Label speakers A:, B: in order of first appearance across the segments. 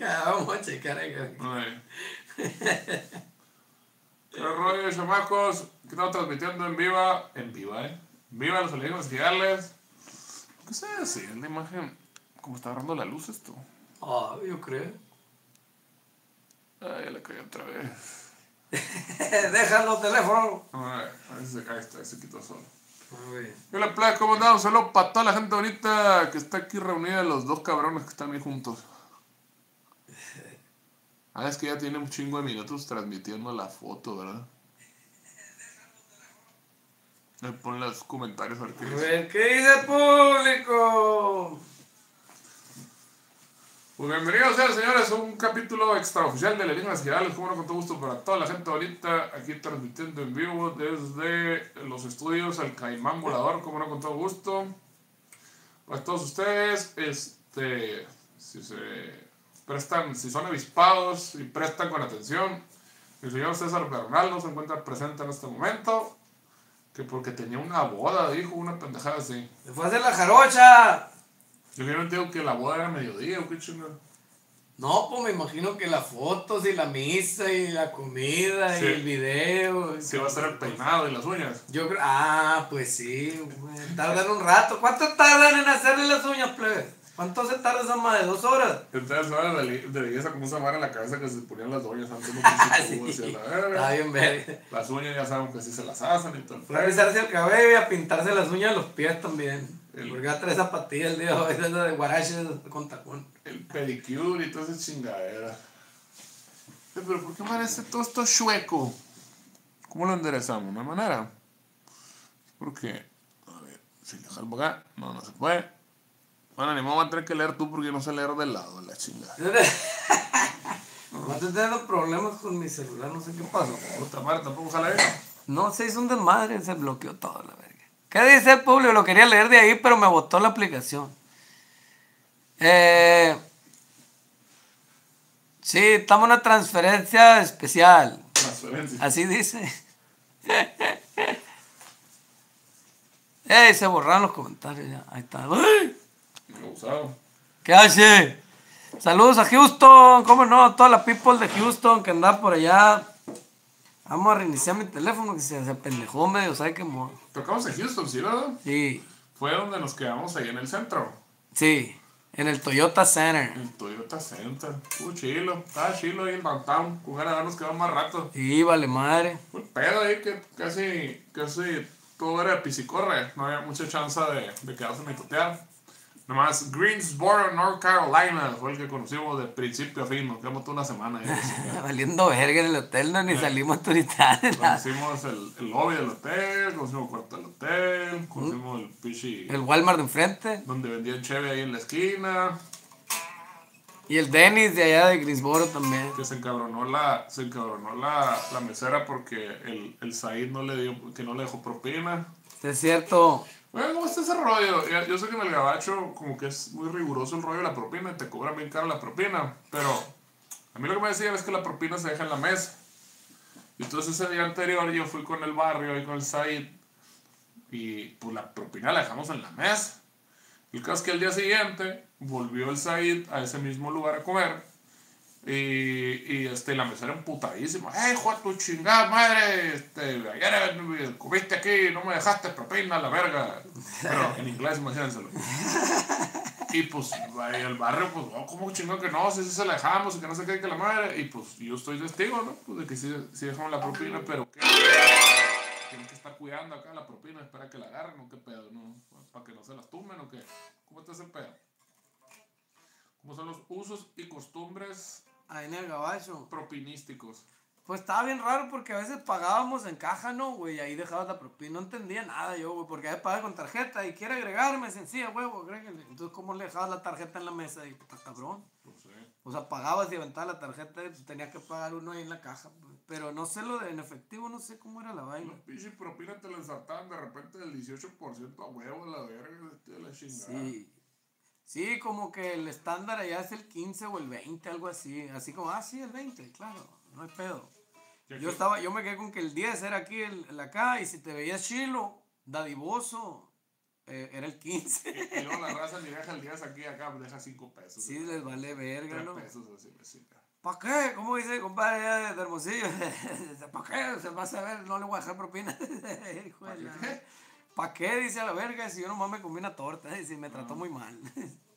A: Vamos a checar ahí.
B: Ay. ¿Qué rollo, chamacos? Que estamos transmitiendo en viva. En viva, ¿eh? Viva los alienígenas gigantes. ¿Qué se hace? La imagen. ¿Cómo está agarrando la luz esto?
A: Ah, yo creo.
B: Ay, ya le caí otra vez.
A: Déjalo, teléfono.
B: Ay, ahí se cae, está, ahí se quitó solo.
A: Muy bien.
B: Hola, playa, ¿cómo andamos? Saludos para toda la gente bonita que está aquí reunida, los dos cabrones que están ahí juntos. Ah, es que ya tiene un chingo de minutos transmitiendo la foto, ¿verdad? Me ponen los comentarios a ver qué dice.
A: ver, ¿qué dice el público?
B: Pues bienvenidos señores a un capítulo extraoficial de Alienígenas Girales, como no con todo gusto para toda la gente bonita, aquí transmitiendo en vivo desde los estudios El Caimán Volador, como no con todo gusto. Para todos ustedes, este, si se prestan, si son avispados y prestan con atención, el señor César Bernal no se encuentra presente en este momento, que porque tenía una boda, dijo una pendejada así.
A: Se fue a hacer la jarocha.
B: Yo no entiendo que la boda era mediodía, o qué chingada.
A: No, pues me imagino que las fotos y la misa y la comida
B: Sí.
A: y el video.
B: Se va a hacer el peinado y las uñas.
A: Yo creo. Ah, pues sí, güey. Tardan un rato. ¿Cuánto tardan en hacerle las uñas, plebe? ¿Cuánto se tarda esa madre? ¿Dos horas?
B: Entonces, ahora de, de belleza como esa vara en la cabeza que se ponían las uñas antes no
A: Sí. Está
B: verga.
A: bien, verga.
B: Las uñas ya saben que sí se las hacen y todo.
A: Fue a el cabello y a pintarse las uñas de los pies también.
B: El-
A: Porque trae zapatillas el día de hoy, esa de guaraches con tacón.
B: El pedicure y toda esa chingadera. Eh, Pero ¿por qué parece todo esto chueco? ¿Cómo lo enderezamos? ¿No hay manera? Porque, a ver, si le jalmo acá, no, no se puede. Bueno, ni modo va a tener que leer tú porque no sé leer del lado, la chingada.
A: No estoy teniendo problemas con mi celular, no sé qué pasó.
B: Puta madre, tampoco jala.
A: No, se hizo un desmadre, se bloqueó todo la verga. ¿Qué dice el público? Lo quería leer de ahí, pero me botó la aplicación. Eh, sí, estamos en una transferencia especial.
B: Transferencia.
A: Así dice. ¡Ey! Se borraron los comentarios ya. Ahí está. ¡Ay!
B: Me.
A: ¿Qué hace? Saludos a Houston, cómo no, toda la people de Houston que anda por allá. Vamos a reiniciar mi teléfono que se, se pendejó medio, ¿sabes qué? mo-
B: Tocamos en Houston, ¿sí, verdad?
A: Sí,
B: Fue donde nos quedamos ahí en el centro.
A: sí, en el Toyota Center.
B: El Toyota Center. Estuvo chilo. Estaba chilo ahí en downtown. Con ganas de nos quedamos más rato.
A: Sí, vale madre.
B: Fue pedo ahí que casi, casi todo era de pisicorre. No había mucha chance de, de quedarse mitotear. Nomás Greensboro, North Carolina fue el que conocimos de principio a fin. Nos quedamos toda una semana.
A: Valiendo verga en el hotel, no, ni salimos turistas.
B: Conocimos el, el lobby del hotel, conocimos el cuarto del hotel, conocimos el pichi
A: El Walmart de enfrente
B: donde vendían cheve ahí en la esquina.
A: y el Dennis de allá de Greensboro también.
B: que se encabronó la, se encabronó la, la mesera porque el, el Said no le dio, que no le dejó propina.
A: Es cierto.
B: Bueno, ¿cómo está ese rollo? Yo sé que en el gabacho como que es muy riguroso el rollo de la propina y te cobran bien caro la propina, pero a mí lo que me decían es que la propina se deja en la mesa. Y entonces ese día anterior yo fui con el barrio y con el Said y pues la propina la dejamos en la mesa. El caso es que el día siguiente volvió el Said a ese mismo lugar a comer y, y este, la mesera emputadísima. ¡Eh, hijo de tu chingada madre! Este, ayer eh, comiste aquí no me dejaste propina, la verga. Pero en inglés, imagínenselo. Y pues, ahí el barrio, pues, oh, ¿cómo chingón que no? Si sí se la dejamos y que no se quede que la madre. Y pues, yo estoy testigo, ¿no? Pues de que sí, sí dejamos la propina, pero ¿qué? Tienen que estar cuidando acá la propina, espera que la agarren o qué pedo, ¿no? Para que no se las tumben o qué. ¿Cómo está ese pedo? ¿Cómo son los usos y costumbres
A: Ahí en el gabacho.
B: propinísticos?
A: Pues estaba bien raro porque a veces pagábamos en caja, ¿no, güey? Ahí dejabas la propina. No entendía nada yo, güey, porque a veces pagaba con tarjeta y quiere agregarme, sencilla, agréguenle. Entonces, ¿cómo le dejabas la tarjeta en la mesa? Y puta cabrón.
B: No sé.
A: O sea, pagabas y aventabas la tarjeta y pues, tenías que pagar uno ahí en la caja. Pero no sé lo de en efectivo, no sé cómo era la vaina.
B: Los pinche propina te la ensartaban de repente del 18% a huevo, la verga, de la chingada.
A: Sí. Sí, como que el estándar allá es el 15 o el 20, algo así. Así como, ah, sí, el 20, claro, no hay pedo.
B: Y
A: Yo estaba, yo me quedé con que el 10 era aquí, el, el acá, y si te veías chilo, dadivoso, eh, era el 15.
B: Y luego la raza ni deja el 10 aquí, acá, deja 5 pesos.
A: Sí, les vale verga,
B: 3
A: ¿no?
B: pesos así, así.
A: ¿Para qué? ¿Cómo dice el compadre allá de Hermosillo? ¿Para qué? Se va a saber, no le voy a dejar propina. Hijo de la-? ¿Para qué? Dice a la verga, si yo nomás me comí una torta y si me trató muy mal.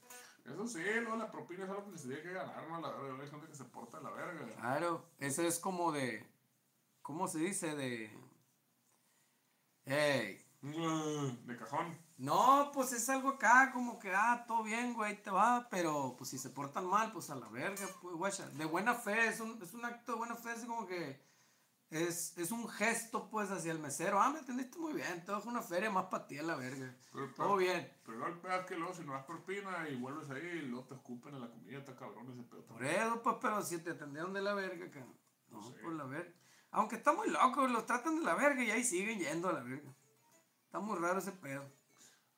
B: Eso sí, luego la propina es algo que se tiene que ganar, ¿no? La verga, hay gente que se porta de la verga.
A: Claro, eso es como de. ¿Cómo se dice? De. Ey.
B: Mm, De cajón.
A: No, pues es algo acá, como que, ah, todo bien, güey, te va, pero pues si se portan mal, pues a la verga, pues, guacha. De buena fe, es un, es un acto de buena fe, es como que. Es, es un gesto, pues, hacia el mesero. Ah, me entendiste muy bien, te dejo una feria más para ti a la verga.
B: Pero,
A: Todo bien.
B: pero el pedo es que luego si no das propina y vuelves ahí y luego te escupen en la comida, está cabrón ese pedo.
A: Por eso, pues, pero si te atendieron de la verga, acá. No,
B: sé.
A: por la verga. Aunque está muy loco, los tratan de la verga y ahí siguen yendo a la verga. Está muy raro ese pedo.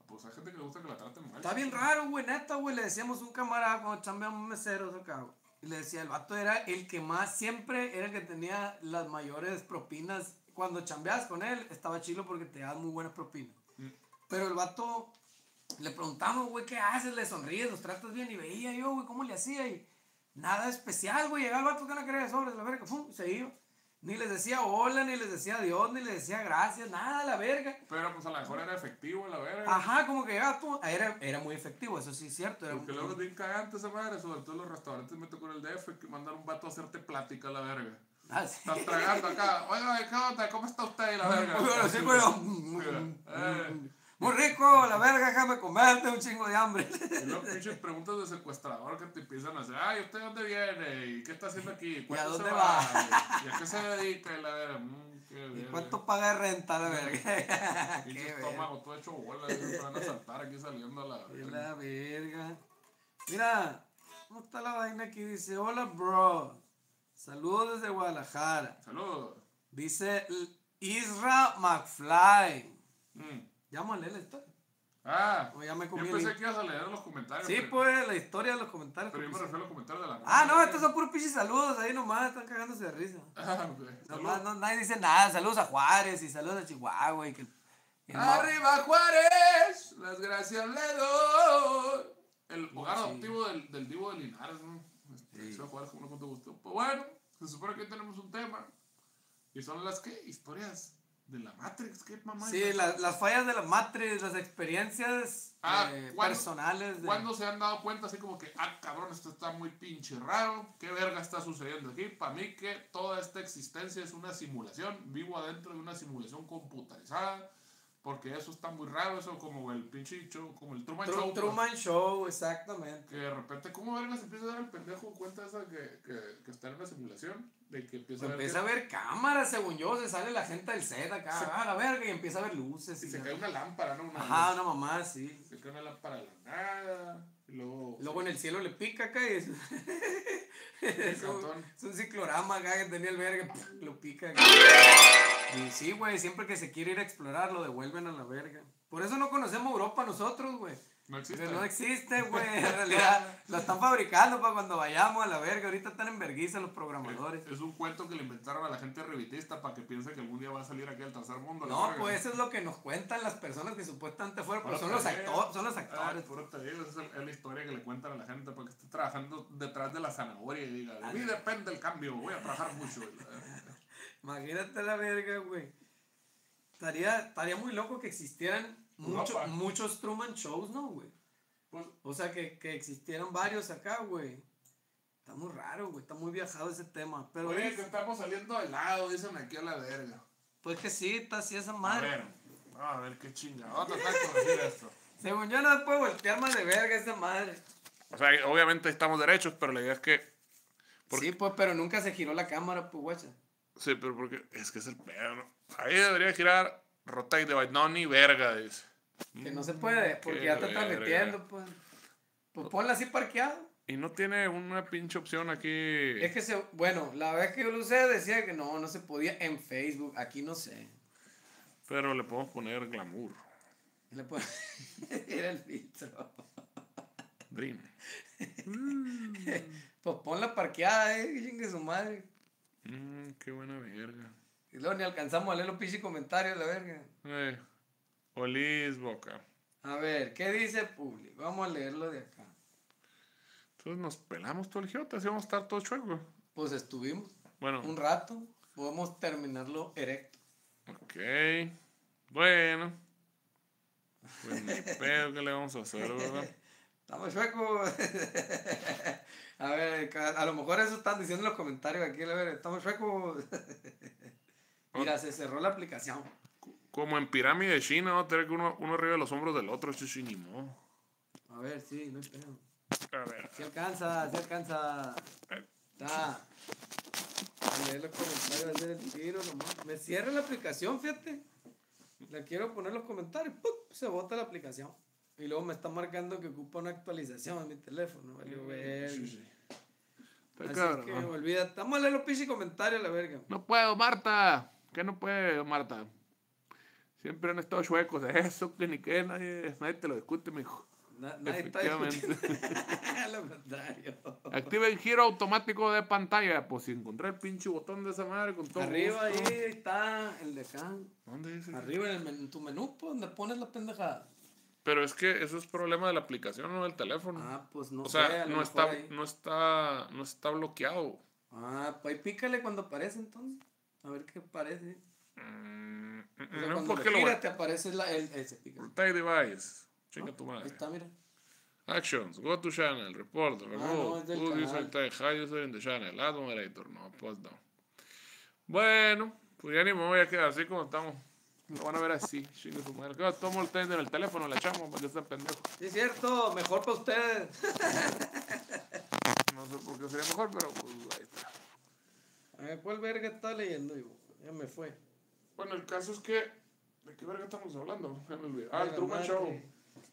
B: Pues hay gente que le gusta que la traten mal.
A: Está bien raro, güey, neta, güey. Le decíamos a un camarada cuando chambeamos meseros acá, güey. Y le decía, el vato era el que más, siempre era el que tenía las mayores propinas. Cuando chambeabas con él, estaba chilo porque te daban muy buenas propinas.
B: Mm.
A: Pero el vato, le preguntamos, güey, ¿qué haces? Le sonríes, los tratas bien. Y veía yo, güey, cómo le hacía. Y nada especial, güey. Llegaba el vato que no quería sobre la verga, pum, se iba. Ni les decía hola, ni les decía adiós, ni les decía gracias, nada, la verga.
B: Pero pues a lo mejor era efectivo la verga.
A: Ajá, como que llegaba tú. Era, era muy efectivo, eso sí es cierto. Era
B: Porque
A: muy-
B: luego es bien cagante esa madre, sobre todo en los restaurantes me tocó en el DF que mandan un vato a hacerte plática a la verga.
A: Ah, sí.
B: Estás tragando acá, oiga. ¿Cómo está usted? La verga.
A: Bueno, sí.
B: Mira, eh.
A: Muy rico, la verga, déjame comerte un chingo de hambre.
B: Y luego pinches preguntas de secuestrador que te empiezan a hacer. Ay, ¿usted dónde viene? ¿Y qué está haciendo aquí? ¿Cuándo
A: dónde
B: se
A: va?
B: ¿Y a qué se dedica? Y la verga, mm, qué
A: ¿Y cuánto paga de renta, la verga? Qué verga.
B: estómago todo hecho bola. Se van a saltar aquí saliendo a la verga.
A: la verga. Mira, ¿cómo está la vaina aquí? Dice, hola, bro. Saludos desde Guadalajara.
B: Saludos.
A: Dice Isra McFly.
B: Mm.
A: Ya vamos a leer la historia.
B: Ah,
A: O ya me
B: yo
A: comí el
B: pensé que ibas a leer los comentarios.
A: Sí,
B: pero-
A: pues, la historia de los comentarios.
B: Pero yo me refiero a los comentarios de la
A: Ah, no, estos son puros pinches saludos ahí nomás, están cagándose de risa.
B: Ah, ok.
A: Nomás no, nadie dice nada, saludos a Juárez y saludos a Chihuahua y que... y
B: ¡Arriba Juárez! Las gracias le doy. El hogar
A: Sí.
B: adoptivo del, del Divo de Linares, ¿no? Este,
A: Sí.
B: Juárez, como no te gustó. Pues bueno, se supone que hoy tenemos un tema. Y son las, ¿qué? Historias de la Matrix, ¿qué mamá?
A: Sí, la- las fallas de la Matrix, las experiencias
B: Ah,
A: eh,
B: ¿cuándo-
A: personales. De...
B: ¿Cuándo se han dado cuenta así como que, ah, cabrón, esto está muy pinche raro? ¿Qué verga está sucediendo aquí? Para mí que toda esta existencia es una simulación. Vivo adentro de una simulación computarizada. Porque eso está muy raro, eso como el pinche show, como el Truman
A: Tru-
B: Show. pues,
A: Truman Show, exactamente.
B: Que de repente, ¿cómo verga se empieza a dar el pendejo cuenta esa que, que, que está en una simulación? De que empieza a ver
A: Empieza a
B: que-
A: ver cámaras, según yo, se sale la gente del set acá, ah, la verga, y empieza a ver luces.
B: y
A: Y
B: se cae una lámpara, ¿no? Una
A: Ajá,
B: luz.
A: una mamá, sí.
B: Se cae una lámpara de la nada. Y luego.
A: Luego en el cielo le pica acá y es, es, un,
B: Cantón.
A: es un ciclorama acá que tenía el verga, lo pica. acá. Y sí, güey, siempre que se quiere ir a explorar lo devuelven a la verga. Por eso no conocemos Europa nosotros, güey.
B: No existe.
A: No existe, güey. En realidad lo están fabricando para cuando vayamos a la verga. Ahorita están en vergüenza los programadores.
B: Es un cuento que le inventaron a la gente revitista para que piense que algún día va a salir aquí al tercer mundo.
A: No,
B: verga.
A: pues eso es lo que nos cuentan las personas que supuestamente fueron, pero
B: Puro
A: son los, actores, son los
B: Ah,
A: actores.
B: te digo, esa es, la historia que le cuentan a la gente para que esté trabajando detrás de la zanahoria y diga, de mí depende el cambio, voy a trabajar mucho.
A: Imagínate la verga, güey. Estaría, estaría muy loco que existieran mucho- muchos Truman Shows, ¿no, güey?
B: Pues,
A: O sea, que, que existieran varios acá, güey. Está muy raro, güey. Está muy viajado ese tema. Pero
B: oye,
A: es-
B: que estamos saliendo de lado, dicen aquí a la verga.
A: pues que sí, está así esa
B: A
A: madre.
B: ver, a ver qué chinga. Vamos a tratar de corregir esto.
A: Según yo no puedo voltear más de verga esa madre.
B: O sea, obviamente estamos derechos, pero la idea es que. ¿Por
A: Sí, pues, pero nunca se giró la cámara, pues, guacha.
B: Sí, pero porque. Es que es el pedo, ¿no? Ahí debería girar rotate device. No, ni verga, dice.
A: Que no se puede, porque
B: Qué
A: ya está
B: verga.
A: transmitiendo, pues. Pues ponla así parqueado.
B: Y no tiene una pinche opción aquí.
A: Es que se, bueno, la vez que yo lo usé decía que no, no se podía en Facebook. Aquí no sé.
B: Pero le podemos poner glamour.
A: Le pon- Era el filtro.
B: Dream.
A: Pues ponla parqueada, eh, que su madre.
B: Mm, qué buena verga.
A: Y luego ni alcanzamos a leer los pinches comentarios, la verga.
B: Eh, Olis Boca.
A: A ver, ¿qué dice Publi? Vamos a leerlo de acá.
B: Entonces nos pelamos todo el giote, así vamos a estar todos chuecos.
A: Pues estuvimos
B: Bueno,
A: un rato, podemos terminarlo erecto.
B: ok. Bueno. Pues ni pedo que le vamos a hacer, ¿verdad?
A: Estamos chuecos. a ver, a lo mejor eso están diciendo en los comentarios aquí, a ver, estamos chuecos. Mira, se cerró la aplicación.
B: Como en pirámide china, va a tener que uno, uno arriba de los hombros del otro, chuchi, ni modo.
A: A ver, sí, no hay pedo.
B: A ver.
A: Si alcanza, si alcanza. Está. A leer los comentarios, hacer el tiro nomás. Me cierra la aplicación, fíjate. Le quiero poner los comentarios, ¡pum! se bota la aplicación. Y luego me está marcando que ocupa una actualización en mi teléfono. Valió ver.
B: Sí, sí. Está
A: Así que
B: ¿no?
A: olvídate. Vamos a leer los pinches comentarios, la verga.
B: No puedo, Marta. ¿Qué no puede, Marta? Siempre han estado chuecos. Eso que ni que nadie, nadie te lo discute, mijo.
A: Na- nadie está
B: Efectivamente.
A: discutiendo. Lo contrario.
B: Activa el giro automático de pantalla. Pues si encontré el pinche botón de esa madre con todo
A: Arriba ahí está el de acá.
B: ¿Dónde dice?
A: Arriba en, el en tu menú, pues, donde pones la pendejada.
B: Pero es que eso es problema de la aplicación, no del teléfono.
A: Ah, pues no
B: o sea, no está,
A: ahí.
B: no está, no está bloqueado.
A: Ah, pues ahí pícale cuando aparece entonces. A ver qué aparece.
B: Mm, mm,
A: O sea,
B: no,
A: cuando
B: porque
A: lo giras te aparece la, el, ese.
B: Rotate device. Chinga tu
A: Ahí
B: madre.
A: está, mira.
B: Actions, go to channel, report,
A: no,
B: remove,
A: es del
B: put user tag, hide user in the channel, add moderator, no, pues no. Bueno, pues ya ni me voy a quedar así como estamos. Lo van a ver así, chinga su madre. ¿Qué? Tomo el test en el teléfono, le echamos para que sea pendejo.
A: Sí, es cierto, mejor para ustedes.
B: No sé por qué sería mejor, pero pues
A: ver, ¿cuál verga está leyendo? yo? Ya me fue.
B: Bueno, el caso es que. ¿De qué verga estamos hablando? Ya me olvidé. Ah, el Truman
A: madre.
B: Show.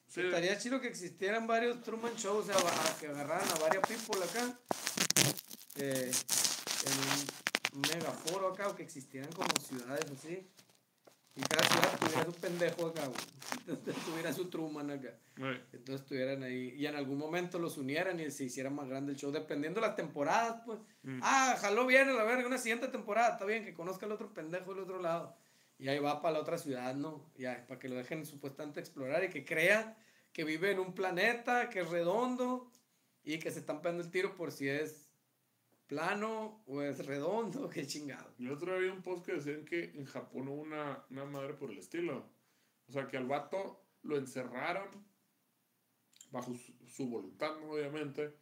B: Sí,
A: Estaría chido que existieran varios Truman Shows, o sea, que agarraran a varias people acá. eh, en un megaforo acá, o que existieran como ciudades así. Y cada ciudad tuviera su pendejo acá, güey. Entonces tuviera su Truman acá. Entonces estuvieran ahí y en algún momento los unieran y se hiciera más grande el show, dependiendo de las temporadas, pues.
B: Mm.
A: Ah, jaló bien a la verga, una siguiente temporada, está bien, que conozca el otro pendejo del otro lado. Y ahí va para la otra ciudad, ¿no? Ya, para que lo dejen supuestamente explorar y que crea que vive en un planeta que es redondo y que se están pegando el tiro por si es plano o es redondo, qué chingado.
B: Yo otro día vi un post que decían que en Japón hubo una, una madre por el estilo. O sea, que al vato lo encerraron, bajo su, su voluntad, obviamente,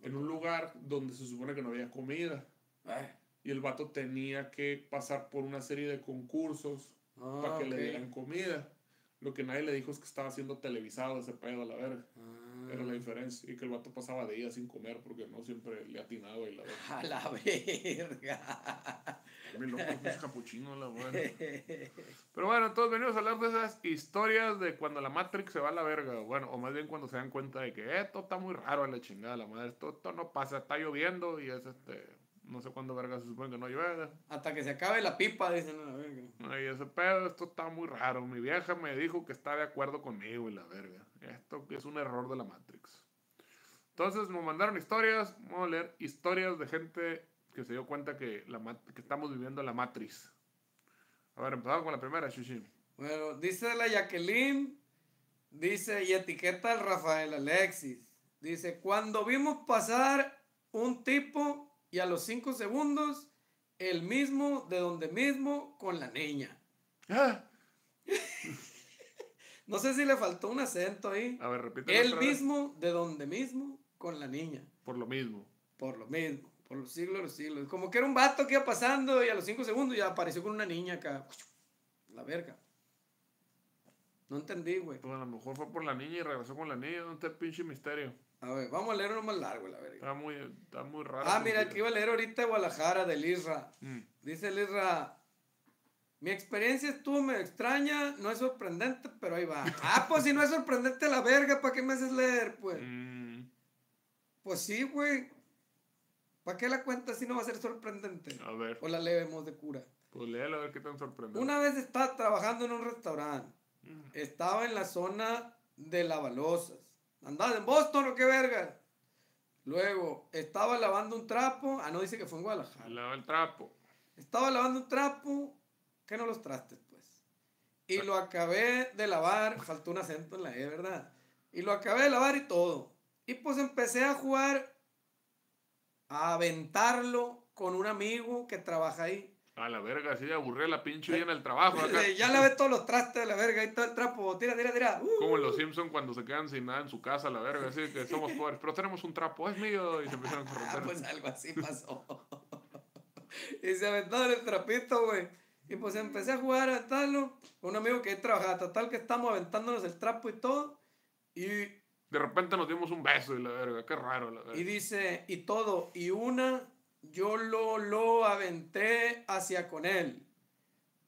B: en un lugar donde se supone que no había comida.
A: Ay,
B: Y el vato tenía que pasar por una serie de concursos
A: ah,
B: para que
A: ok.
B: le dieran comida. Lo que nadie le dijo es que estaba siendo televisado ese pedo a la verga.
A: Ah,
B: Era la diferencia. Y que el vato pasaba días sin comer porque no siempre le atinaba y la verga.
A: a la verga.
B: Mi loco, es capuchino, la madre. Pero bueno, todos venimos a hablar de esas historias de cuando la Matrix se va a la verga. Bueno, o más bien cuando se dan cuenta de que esto está muy raro a la chingada, la madre. Esto, esto no pasa, está lloviendo y es este. No sé cuándo verga se supone que no llueve.
A: Hasta que se acabe la pipa, dicen a la verga.
B: Ay, ese pedo, esto está muy raro. Mi vieja me dijo que está de acuerdo conmigo y la verga. Esto es un error de la Matrix. Entonces nos mandaron historias. Vamos a leer historias de gente que se dio cuenta que, la, mat- que estamos viviendo la Matrix. A ver, empezamos con la primera, Shishi.
A: Bueno, dice la Jacqueline, dice y etiqueta al Rafael Alexis. Dice, cuando vimos pasar un tipo y a los cinco segundos, el mismo de donde mismo con la niña.
B: Ah,
A: No sé si le faltó un acento ahí.
B: A ver, repite.
A: El mismo de donde mismo con la niña.
B: Por lo mismo.
A: Por lo mismo, por los siglos de los siglos. Como que era un vato que iba pasando y a los cinco segundos ya apareció con una niña acá. La verga. No entendí, güey.
B: Pues a lo mejor fue por la niña y regresó con la niña. ¿Dónde está el pinche misterio?
A: A ver, vamos a leer uno más largo, la verga.
B: Está muy, está muy raro.
A: Ah, mira, que iba a leer ahorita de Guadalajara, del Isra.
B: Mm.
A: Dice el Isra, mi experiencia estuvo medio extraña, no es sorprendente, pero ahí va. Ah, pues si no es sorprendente la verga, ¿para qué me haces leer, pues?
B: Mm,
A: Pues sí, güey. ¿Para qué la cuenta si no va a ser sorprendente?
B: a ver,
A: O la leemos de cura.
B: pues léelo a ver qué tan sorprendente.
A: Una vez estaba trabajando en un restaurante. Estaba en la zona de Lavalosas. ¿Andaba en Boston o qué verga? Luego, estaba lavando un trapo. Ah, no, dice que fue en Guadalajara.
B: Lava el trapo.
A: Estaba lavando un trapo. ¿Qué no los trastes, pues? y lo acabé de lavar, faltó un acento en la E, ¿verdad? Y lo acabé de lavar y todo. Y pues empecé a jugar, a aventarlo con un amigo que trabaja ahí.
B: A la verga, así de aburrir la pinche vida en el trabajo. acá.
A: ya lavé todos los trastes de la verga y todo el trapo. Tira, tira, tira. Uh.
B: Como en los Simpsons cuando se quedan sin nada en su casa, la verga, así que somos pobres, pero tenemos un trapo, es mío, y se empiezan a
A: Ah,
B: corromper.
A: pues algo así pasó. y se aventaron el trapito, güey. Y pues empecé a jugar a con un amigo que trabajaba. Total que estamos aventándonos el trapo y todo. Y,
B: De repente nos dimos un beso y la verga, qué raro, la verga.
A: y dice, y todo. Y una, yo lo, lo aventé hacia con él.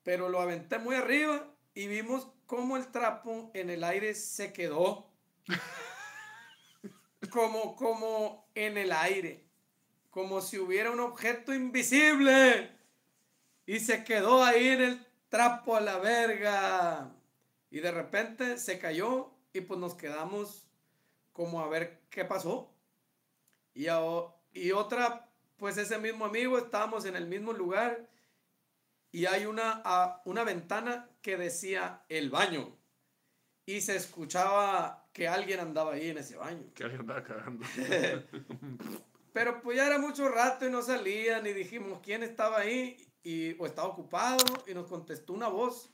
A: Pero lo aventé muy arriba y vimos cómo el trapo en el aire se quedó. como, como en el aire. Como si hubiera un objeto invisible. Y se quedó ahí en el trapo a la verga. Y de repente se cayó y pues nos quedamos como a ver qué pasó. Y, a y otra, pues ese mismo amigo, estábamos en el mismo lugar y hay una, a- una ventana que decía el baño. Y se escuchaba que alguien andaba ahí en ese baño.
B: Que alguien andaba cagando.
A: Pero pues ya era mucho rato y no salían y dijimos quién estaba ahí y, o estaba ocupado y nos contestó una voz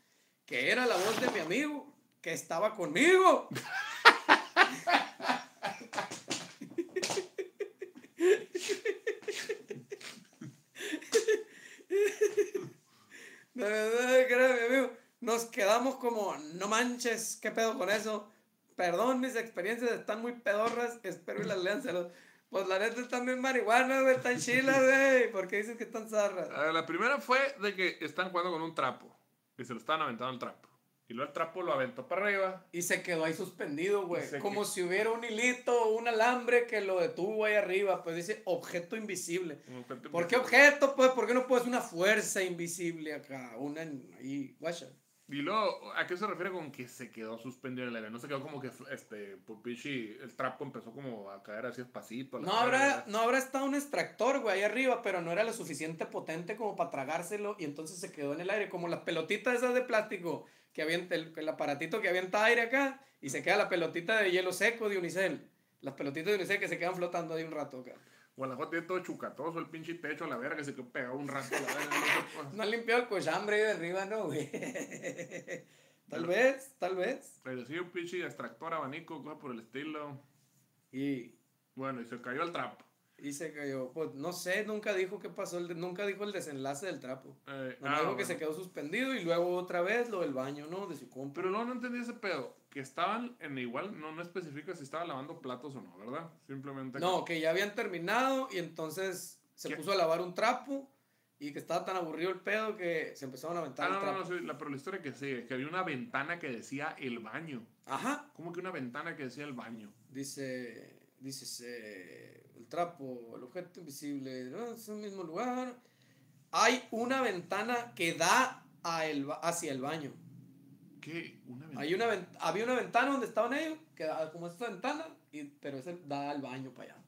A: que era la voz de mi amigo que estaba conmigo. De verdad amigo. Nos quedamos como, no manches, ¿qué pedo con eso? Perdón, mis experiencias están muy pedorras, espero y las lean. Pues la neta están bien marihuanas, güey, están chilas, güey. ¿Por qué dices que están zarras?
B: A ver, la primera fue de que están jugando con un trapo y se lo estaban aventando el trapo. Y luego el trapo lo aventó para arriba.
A: Y se quedó ahí suspendido, güey. Como
B: que-
A: si hubiera un hilito o un alambre que lo detuvo ahí arriba. Pues dice objeto invisible.
B: objeto
A: ¿Por qué objeto? Pues, ¿por qué no puedes una fuerza invisible acá? Una ahí, guacha.
B: Y luego, ¿a qué se refiere con que se quedó suspendido en el aire? No se quedó como que, este, por pinche, el trapo empezó como a caer así despacito.
A: No habrá, no habrá estado un extractor, güey, ahí arriba, pero no era lo suficiente potente como para tragárselo y entonces se quedó en el aire, como las pelotitas esas de plástico, que avienta el, el aparatito que avienta aire acá y se queda la pelotita de hielo seco de unicel. Las pelotitas de unicel que se quedan flotando ahí un rato acá.
B: Guanajuato tiene todo chucatoso, el pinche techo a la verga, que se quedó pegado un rato a la verga. No
A: han limpiado el cochambre ahí de arriba, ¿no, güey? tal vez, tal vez.
B: Pero sí, un pinche extractor, abanico, cosa por el estilo.
A: Y,
B: Bueno, y se cayó el trapo.
A: Y se cayó. Pues no sé, nunca dijo qué pasó, el nunca dijo el desenlace del trapo.
B: Eh,
A: No
B: ah,
A: dijo que se quedó suspendido y luego otra vez lo del baño, ¿no? De su compa.
B: Pero luego no entendí ese pedo. Que estaban en igual, no, no especifica si estaban lavando platos o no, ¿verdad? Simplemente.
A: No, que ya habían terminado y entonces se
B: ¿Qué?
A: puso a lavar un trapo y que estaba tan aburrido el pedo que se empezaron a aventar
B: Ah,
A: el
B: no,
A: trapo.
B: no, no, sí, la, pero la historia que sigue, que había una ventana que decía el baño.
A: Ajá.
B: ¿Cómo que una ventana que decía el baño?
A: Dice, dice eh, el trapo, el objeto invisible, ¿no? es el mismo lugar. Hay una ventana que da a el, hacia el baño.
B: ¿Qué? Una ventana.
A: Hay una había una ventana donde estaban ellos, que como esta ventana, y, pero ese da al baño para allá.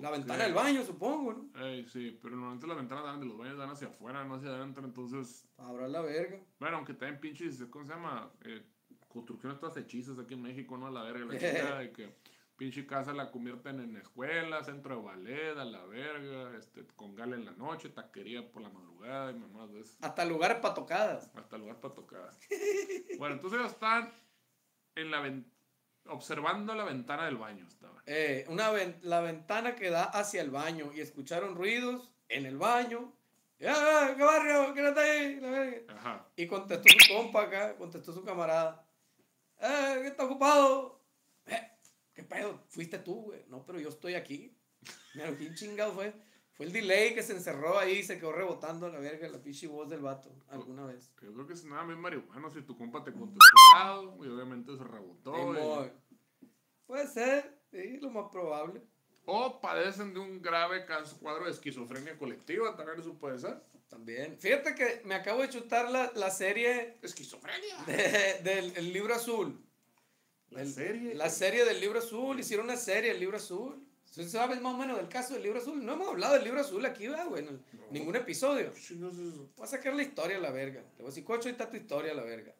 A: La
B: Ok.
A: ventana del baño, supongo, ¿no?
B: Ey, sí, pero normalmente las ventanas dan de los baños dan hacia afuera, no hacia adentro, entonces.
A: Habrá la verga.
B: Bueno, aunque también pinches, ¿cómo se llama? Eh, construcciones todas hechizas aquí en México, ¿no? A la verga, la chingada de que pinche casa la convierten en escuela, centro de ballet, a la verga, este, con gala en la noche, taquería por la madrugada y mamás de eso.
A: Hasta lugares para tocadas.
B: Hasta lugar para tocar. bueno, entonces ellos están en la ven- observando la ventana del baño, estaban.
A: Eh, una ven- la ventana que da hacia el baño y escucharon ruidos en el baño. ¡Ah, qué barrio! ¿Quién está ahí? La verga.
B: Ajá.
A: Y contestó su compa acá, contestó su camarada. ¡Eh, qué está ocupado! "Eh, ¿Qué pedo? Fuiste tú, güey. No, pero yo estoy aquí. Mira, ¿quién chingado fue? Fue el delay que se encerró ahí y se quedó rebotando la verga la pinche voz del vato alguna vez.
B: Yo creo que es nada bien marihuano si tu compa te contestó lado y obviamente se rebotó. y-.
A: Puede ser, sí, lo más probable.
B: O padecen de un grave caso- cuadro de esquizofrenia colectiva, también eso puede ser.
A: También. Fíjate que me acabo de chutar la, la serie
B: ¿Esquizofrenia?
A: de- del el libro azul.
B: ¿La
A: El-
B: serie?
A: La serie del libro azul. Hicieron una serie del libro azul. ¿Sí ¿Sabes más o menos del caso del libro azul? No hemos hablado del libro azul aquí, ¿verdad, güey? En ningún episodio.
B: ¿Qué chingados es eso?
A: Voy a sacar la historia a la verga. Le voy a decir, cocho, ahí está tu historia a la verga.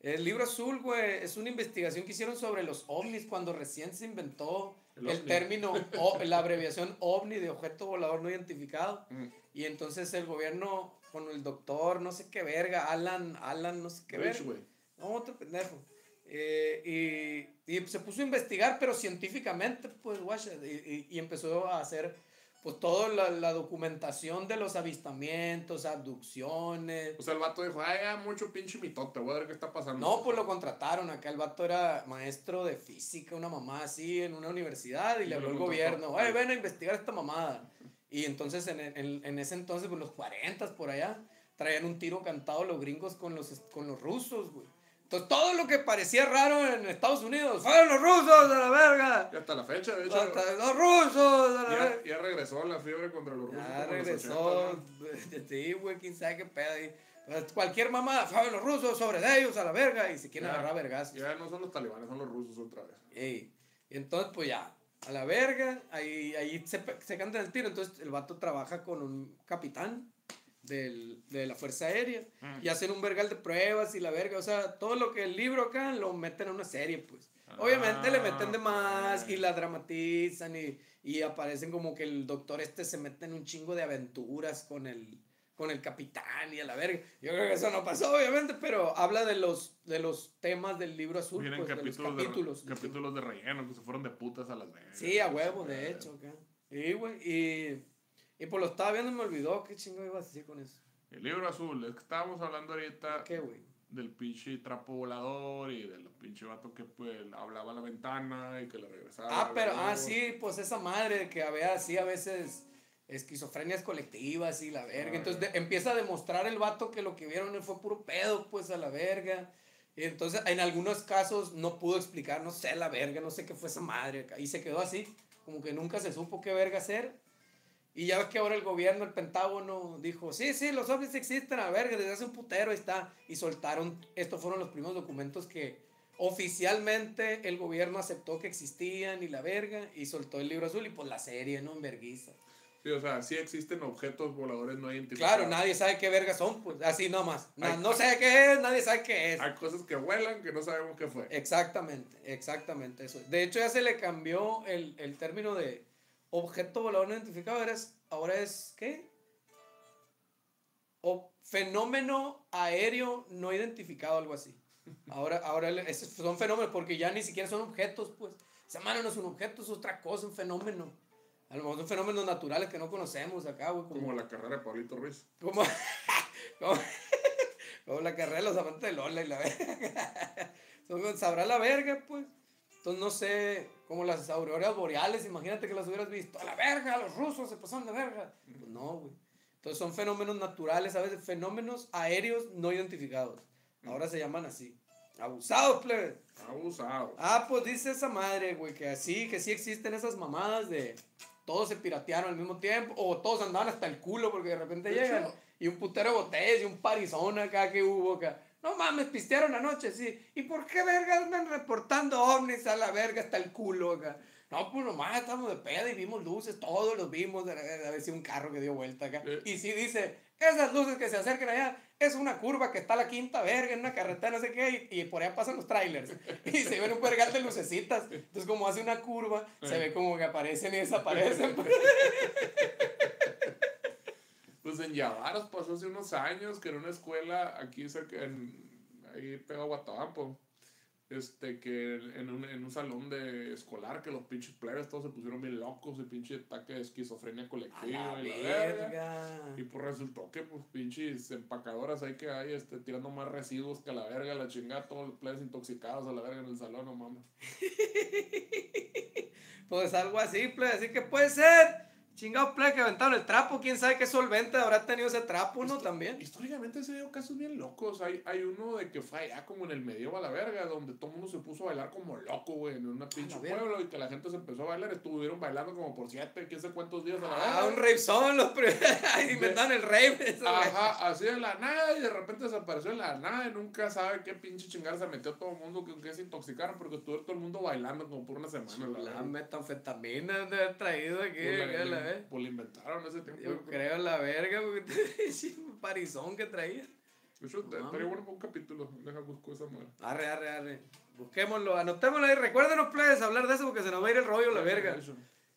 A: El libro azul, güey, es una investigación que hicieron sobre los ovnis cuando recién se inventó
B: El
A: el, término, o- la abreviación ovni de objeto volador no identificado.
B: Mm.
A: Y entonces el gobierno, con el doctor, no sé qué verga, Alan, Alan, no sé qué
B: Rich,
A: verga.
B: güey.
A: No, otro pendejo. Eh, y, y se puso a investigar, pero científicamente, pues, guacha, y, y- empezó a hacer, pues, toda la, la documentación de los avistamientos, abducciones.
B: O sea, el vato dijo, ay, ya, mucho pinche mitote, voy a ver qué está pasando.
A: No, pues lo contrataron. Acá el vato era maestro de física, una mamá así, en una universidad, y
B: Y
A: le habló el gobierno, oye, ven a investigar esta mamada. Y entonces, en, en, en ese entonces, pues los 40 por allá, traían un tiro cantado los gringos con los, con los rusos, güey. Entonces, todo lo que parecía raro en Estados Unidos, fueron los rusos a la verga.
B: Y hasta la fecha, de hecho.
A: Hasta Los rusos a la
B: Ya,
A: verga.
B: ya regresó la fiebre contra los rusos.
A: Ya
B: en los
A: regresó.
B: 80, ¿no?
A: Sí, güey, quién sabe qué pedo. ahí. Pues, Cualquier mamá, fueron los rusos sobre de ellos a la verga y se quieren
B: Ya,
A: agarrar a vergazos.
B: Ya no son los talibanes, son los rusos otra vez.
A: Ey, Y entonces, pues ya, a la verga, ahí, ahí se, se canta el tiro. Entonces, el vato trabaja con un capitán del, de la Fuerza Aérea y hacen un vergal de pruebas y la verga. O sea, todo lo que el libro acá lo meten en una serie, pues. Obviamente le meten de más y la dramatizan y, y aparecen como que el doctor este se mete en un chingo de aventuras con el, con el capitán y a la verga. Yo creo que eso no pasó, obviamente, pero habla de los, de los temas del libro azul,
B: Vienen
A: pues, de los
B: capítulos, de,
A: capítulos.
B: capítulos de relleno que se fueron de putas a las vegas.
A: Sí, a huevo, de hecho, acá. Y, güey, y, y pues lo estaba viendo y me olvidó. ¿Qué chingo ibas a decir con eso?
B: El libro azul, es que estábamos hablando ahorita
A: ¿Qué, güey?
B: del pinche trapo volador y del pinche vato que pues hablaba a la ventana y que le regresaba.
A: Ah, pero, ah, sí, pues esa madre que había así a veces esquizofrenias colectivas y la verga.
B: Ah.
A: Entonces de- empieza a demostrar el vato que lo que vieron fue puro pedo, pues a la verga. Y entonces en algunos casos no pudo explicar, no sé, la verga, no sé qué fue esa madre acá. Y se quedó así, como que nunca se supo qué verga hacer. Y ya ves que ahora el gobierno, el Pentágono, dijo, sí, sí, los ovnis existen, a verga, desde hace un putero ahí está. Y soltaron, estos fueron los primeros documentos que oficialmente el gobierno aceptó que existían y la verga, y soltó el libro azul y pues la serie, ¿no? En verguiza.
B: Sí, o sea, sí existen objetos voladores no identificados.
A: Claro, nadie sabe qué verga son, pues así nomás.
B: Ay.
A: no sé qué es, nadie sabe qué es.
B: Hay cosas que vuelan que no sabemos qué fue.
A: Exactamente, exactamente eso. De hecho, ya se le cambió el, el término de objeto volador no identificado. Ahora es, ahora es ¿qué? O fenómeno aéreo no identificado, algo así. Ahora, ahora esos son fenómenos porque ya ni siquiera son objetos, pues. Esa mano no es un objeto, es otra cosa, un fenómeno. A lo mejor son fenómenos naturales que no conocemos acá, güey. Como,
B: Como la carrera de Pablito Ruiz.
A: como, como, como la carrera de los amantes de Lola y la verga. Sabrá la verga, pues. Entonces, no sé, como las auroras boreales, imagínate que las hubieras visto. A la verga, los rusos se pasaron de verga. Pues no, güey. Entonces, son fenómenos naturales, a veces fenómenos aéreos no identificados. Ahora se llaman así. Abusados, plebe.
B: Abusado.
A: Ah, pues dice esa madre, güey, que así, que sí existen esas mamadas de todos se piratearon al mismo tiempo, o todos andaban hasta el culo porque de repente
B: De
A: llegan
B: hecho-
A: y un putero de botellas y un parizón acá que hubo acá. No mames, pistearon anoche, sí. ¿Y por qué verga andan reportando ovnis a la verga hasta el culo acá? No, pues nomás estamos de pedo y vimos luces, todos los vimos, a ver si un carro que dio vuelta acá.
B: Eh.
A: Y sí dice, esas luces que se acercan allá, es una curva que está a la quinta verga en una carretera, no sé qué, y, y por allá pasan los trailers. Y se ven un vergal de lucecitas. Entonces, como hace una curva, se
B: Eh.
A: ve como que aparecen y desaparecen.
B: Pues en Yavaros pasó hace unos años que en una escuela aquí cerca, en, ahí pegado a Guatabampo, este, que en un, en un salón de escolar que los pinches plebes todos se pusieron bien locos y pinche ataque de esquizofrenia colectiva y la verga. Y pues resultó que pues pinches empacadoras ahí que hay este, tirando más residuos que a la verga, la chingada, todos los plebes intoxicados a la verga en el salón, no mames.
A: Pues algo así, plebe. Así que puede ser. Chingado plebe que aventaron el trapo. Quién sabe qué solvente habrá tenido ese trapo, ¿no? También.
B: Históricamente se dio casos bien locos. Hay, hay uno de que fue allá como en el medio a la verga, donde todo el mundo se puso a bailar como loco, güey, en una pinche pueblo y que la gente se empezó a bailar. Estuvieron bailando como por siete, quién sé cuántos días a la
A: Ah, un
B: verga.
A: rave son los primeros. Inventaron el rave.
B: Ajá, así en la nada y de repente desapareció en la nada y nunca sabe qué pinche chingada se metió todo el mundo que, que se intoxicaron porque estuvo todo el mundo bailando como por una semana. La
A: La metanfetamina de haber traído aquí.
B: Pues
A: vez.
B: pues la inventaron ese tiempo.
A: Yo creo la verga, porque un parizón que traía.
B: De hecho, estaría bueno para un capítulo. Deja busco esa madre.
A: Arre, arre, arre. Busquémoslo, anotémoslo ahí. Recuérdenos, plebes, hablar de eso porque se nos va a ir el rollo, la verga.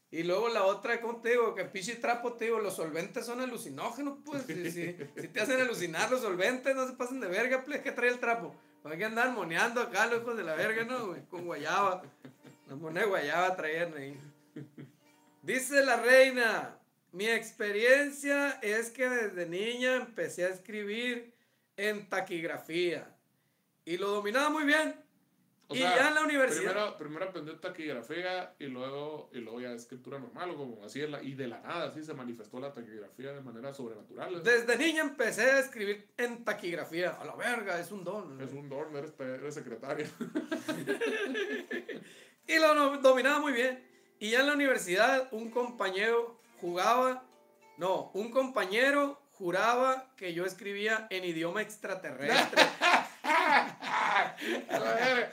A: Y luego la otra, ¿cómo te digo? Que pinche trapo, te digo, los solventes son alucinógenos, pues. Si, si, si te hacen alucinar los solventes, no se pasen de verga, pues. ¿Qué trae el trapo? Hay que andar moneando acá, los hijos de la verga, ¿no, güey? Con guayaba. La moneda de guayaba traían ahí. Dice la reina, mi experiencia es que desde niña empecé a escribir en taquigrafía. Y lo dominaba muy bien.
B: O
A: y
B: sea,
A: ya en la universidad.
B: Primero, primero aprendí taquigrafía y luego, y luego ya escritura normal, o como así, y de la nada, así se manifestó la taquigrafía de manera sobrenatural.
A: Desde niña empecé a escribir en taquigrafía. A la verga, es un don.
B: Es un don, eres, eres secretaria.
A: Y lo dominaba muy bien. Y ya en la universidad un compañero jugaba, no, un compañero juraba que yo escribía en idioma extraterrestre.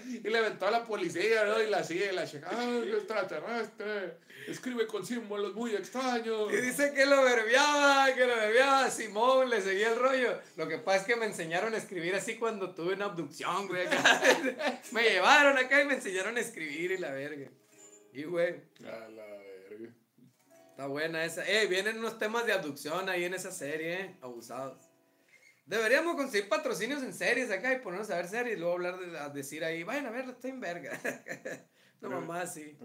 B: Y le aventó a la policía, ¿no? Y la sigue, la checa. ¡Ah, qué extraterrestre! Escribe con símbolos muy extraños.
A: Y dice que lo verbiaba, que lo verbiaba. Simón le seguía el rollo. Lo que pasa es que me enseñaron a escribir así cuando tuve una abducción, güey. me llevaron acá y me enseñaron a escribir y la verga. Y, güey,
B: A la verga.
A: Está buena esa. Eh, vienen unos temas de abducción ahí en esa serie, eh, abusados. Deberíamos conseguir patrocinios en series acá y ponernos a ver series y luego hablar de, a decir ahí, vayan a verla, estoy en verga. no mamá, sí.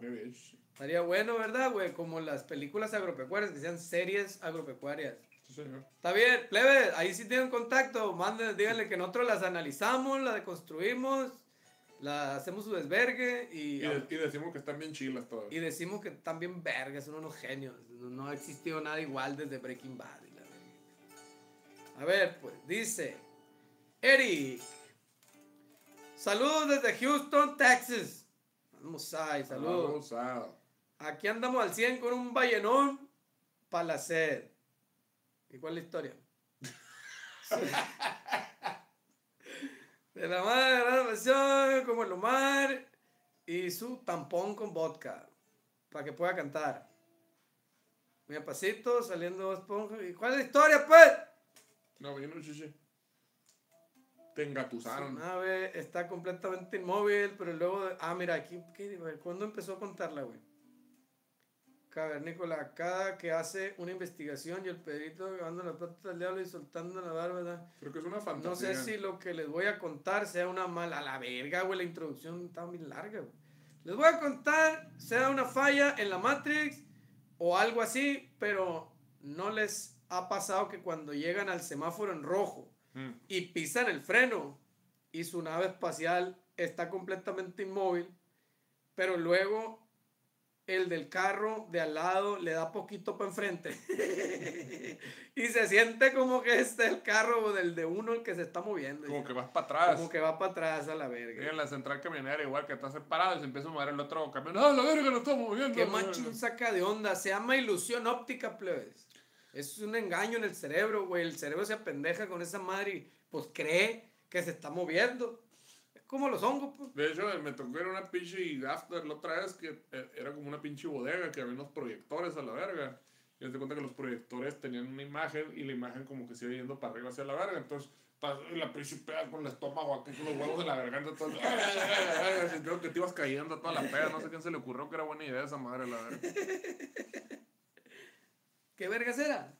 B: Estaría
A: bueno, ¿verdad, güey? Como las películas agropecuarias, que sean series agropecuarias.
B: Sí, señor.
A: Está bien, plebe, ahí sí tienen contacto, manden, díganle que nosotros las analizamos, las deconstruimos, la hacemos su desvergue y,
B: Y, de- y decimos que están bien chilas todas.
A: y decimos que están bien vergas, son unos genios. No, no ha existido nada igual desde Breaking Bad. y la verga. A ver, pues, dice Eric. Saludos desde Houston, Texas. Vamos ahí, saludos.
B: Vamos a-
A: Aquí andamos al 100 con un ballenón para la sed. ¿Y cuál es la historia? De la madre la pasión, como el Omar y su tampón con vodka para que pueda cantar. Mira, pasito, saliendo esponja. ¿Y cuál es la historia, pues?
B: No, vino chichi. Te engatusaron.
A: Su nave está completamente inmóvil, pero luego. Ah, mira, aquí. ¿qué? ¿Cuándo empezó a contarla, güey? Cavernícola, cada que hace una investigación y el Pedrito agarrando la plata del diablo y soltando la barba.
B: Creo que es una fantasía.
A: No sé si lo que les voy a contar sea una mala. A la verga, güey, la introducción está muy larga, güey. Les voy a contar sea una falla en la Matrix o algo así, pero no les ha pasado que cuando llegan al semáforo en rojo
B: Mm.
A: y pisan el freno y su nave espacial está completamente inmóvil, pero luego el del carro de al lado le da poquito para enfrente y se siente como que es el carro del de uno el que se está moviendo.
B: Como que vas para atrás.
A: Como que va para atrás a la
B: Y
A: verga.
B: en la central camionera, igual que estás separado y se empieza a mover el otro camión. ¡Ah, la verga, lo estamos moviendo!
A: Qué
B: la verga".
A: machín saca de onda. Se llama ilusión óptica, plebes. Es un engaño en el cerebro, güey. El cerebro se apendeja con esa madre y pues cree que se está moviendo. Como los hongos, pues.
B: De hecho, me tocó ir a una pinche after la otra vez que eh, era como una pinche bodega que había unos proyectores a la verga. Y te cuenta que los proyectores tenían una imagen y la imagen como que se iba yendo para arriba hacia la verga. Entonces, la pinche peda con el estómago aquí, con los huevos de la garganta. Todo, Sintiendo que te ibas cayendo a toda la peda. No sé quién se le ocurrió que era buena idea esa madre, la verga.
A: ¿Qué vergas era?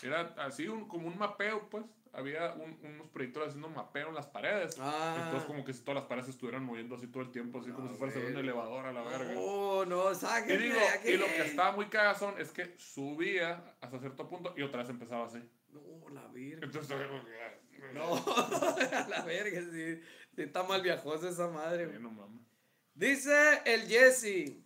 B: Era así un, como un mapeo, pues. Había un- unos proyectores haciendo mapeo en las paredes.
A: Ah.
B: Entonces, como que si todas las paredes se estuvieran moviendo así todo el tiempo, así como
A: Ah,
B: si fuera un elevador a la verga.
A: Oh, no,
B: Y,
A: sáquenme
B: digo,
A: de aquí.
B: y lo que estaba muy cagazón es que subía hasta cierto punto y otra vez empezaba así.
A: No, la verga.
B: Entonces, ah,
A: No, a la verga, sí. sí está mal viajosa esa madre,
B: sí, no mames.
A: Dice el Jesse,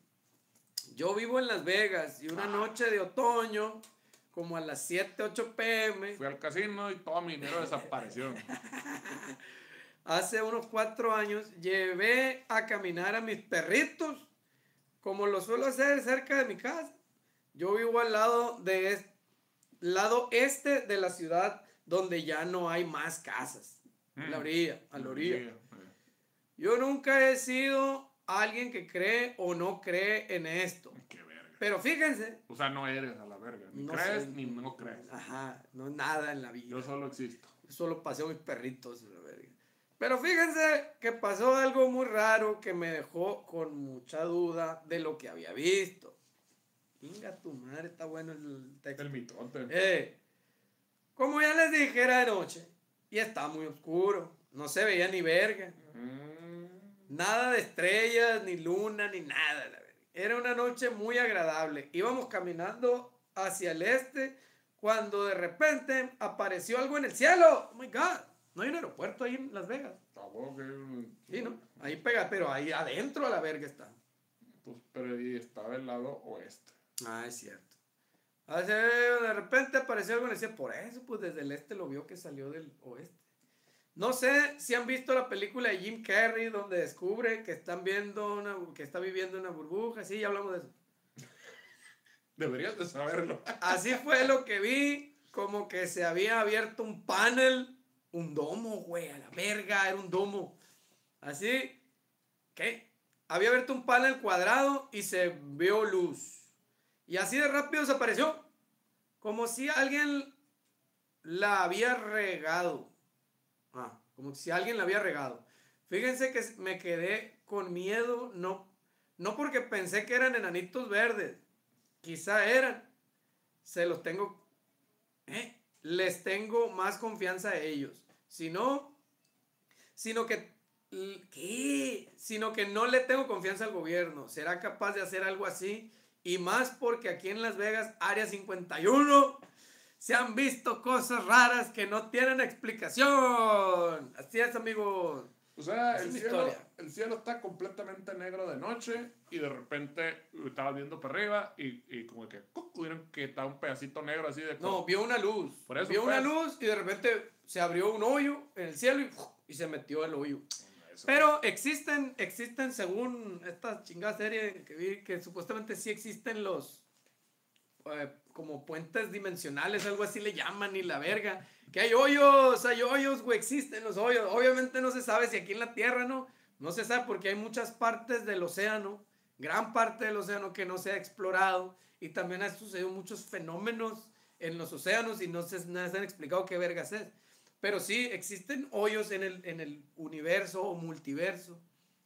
A: yo vivo en Las Vegas y una noche de otoño, como a las 7, 8 pm,
B: Fui al casino y todo mi dinero desapareció.
A: hace unos 4 años, llevé a caminar a mis perritos, como lo suelo hacer cerca de mi casa. Yo vivo al lado de es- lado este de la ciudad donde ya no hay más casas. A la
B: Mm.
A: orilla, a la orilla.
B: Sí,
A: Yo nunca he sido alguien que cree o no cree en esto. Pero fíjense.
B: O sea, no eres a la verga. Ni
A: No
B: crees ni no crees.
A: Ajá, no es nada en la vida.
B: Yo solo existo.
A: Solo paseo mis perritos. la verga. Pero fíjense que pasó algo muy raro que me dejó con mucha duda de lo que había visto. Venga, tu madre, está bueno el texto.
B: El mitote.
A: Eh, como ya les dije, era de noche y estaba muy oscuro. No se veía ni verga.
B: Mm.
A: Nada de estrellas, ni luna, ni nada. la verga. Era una noche muy agradable. Íbamos caminando hacia el este cuando de repente apareció algo en el cielo. Oh my God. No hay un aeropuerto ahí en Las Vegas. Sí, ¿no? Ahí pega, pero ahí adentro a la verga está.
B: Pues, pero ahí estaba del lado oeste.
A: Ah, es cierto. Hace- de repente apareció algo en el cielo. Por eso, pues desde el este lo vio que salió del oeste. No sé si han visto la película de Jim Carrey donde descubre que están viendo una, que está viviendo una burbuja. Sí, ya hablamos de eso.
B: Deberías de saberlo.
A: Así fue lo que vi, como que se había abierto un panel, un domo, güey, a la verga, era un domo. Así, ¿qué? Había abierto un panel cuadrado y se vio luz. Y así de rápido desapareció, como si alguien la había regado. Ah, como si alguien la había regado. Fíjense que me quedé con miedo, no, no porque pensé que eran enanitos verdes, quizá eran. Se los tengo, ¿eh? les tengo más confianza a ellos. Si no, sino que, ¿qué? Sino que no le tengo confianza al gobierno. ¿Será capaz de hacer algo así? Y más porque aquí en Las Vegas, Área 51, se han visto cosas raras que no tienen explicación. Así es, amigos.
B: O sea, el cielo, el cielo está completamente negro de noche y de repente estabas viendo para arriba y, y como que vieron que está un pedacito negro así de...
A: No, vio una luz.
B: Por eso,
A: vio
B: pues.
A: una luz y de repente se abrió un hoyo en el cielo y, y se metió el hoyo.
B: Eso.
A: Pero existen, existen según esta chingada serie que vi, que supuestamente sí existen los eh, como puentes dimensionales, algo así le llaman y la verga. Que hay hoyos, hay hoyos, güey, existen los hoyos. Obviamente no se sabe si aquí en la Tierra, ¿no? No se sabe porque hay muchas partes del océano, gran parte del océano que no se ha explorado y también han sucedido muchos fenómenos en los océanos y no se, no se han explicado qué vergas es. Pero sí, existen hoyos en el, en el universo o multiverso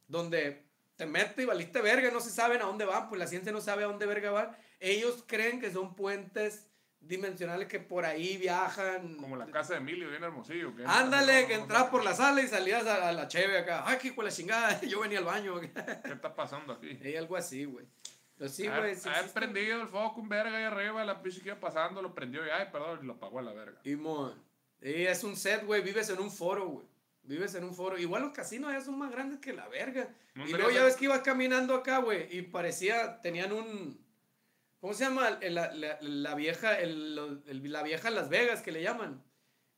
A: donde te metes y valiste verga, no se saben a dónde van, pues la ciencia no sabe a dónde verga van. Ellos creen que son puentes dimensionales que por ahí viajan.
B: Como la casa de Emilio, bien hermosillo. que-
A: Ándale, que entras por la sala y salías a, a la cheve acá. Ay, qué la chingada, yo venía al baño.
B: ¿Qué está pasando aquí?
A: Hay algo así, güey. Pero sí,
B: Ha-
A: güey.
B: ha
A: existe.
B: prendido el foco un verga ahí arriba, la pinche que iba pasando, lo prendió y ay, perdón, y lo apagó a la verga.
A: Y mon, y es un set, güey. Vives en un foro, güey. Vives en un foro. Igual los casinos ya son más grandes que la verga. Y luego ya ves que ibas caminando acá, güey. Y parecía, tenían un. ¿Cómo se llama? La, la- la vieja, el- el- la vieja Las Vegas que le llaman.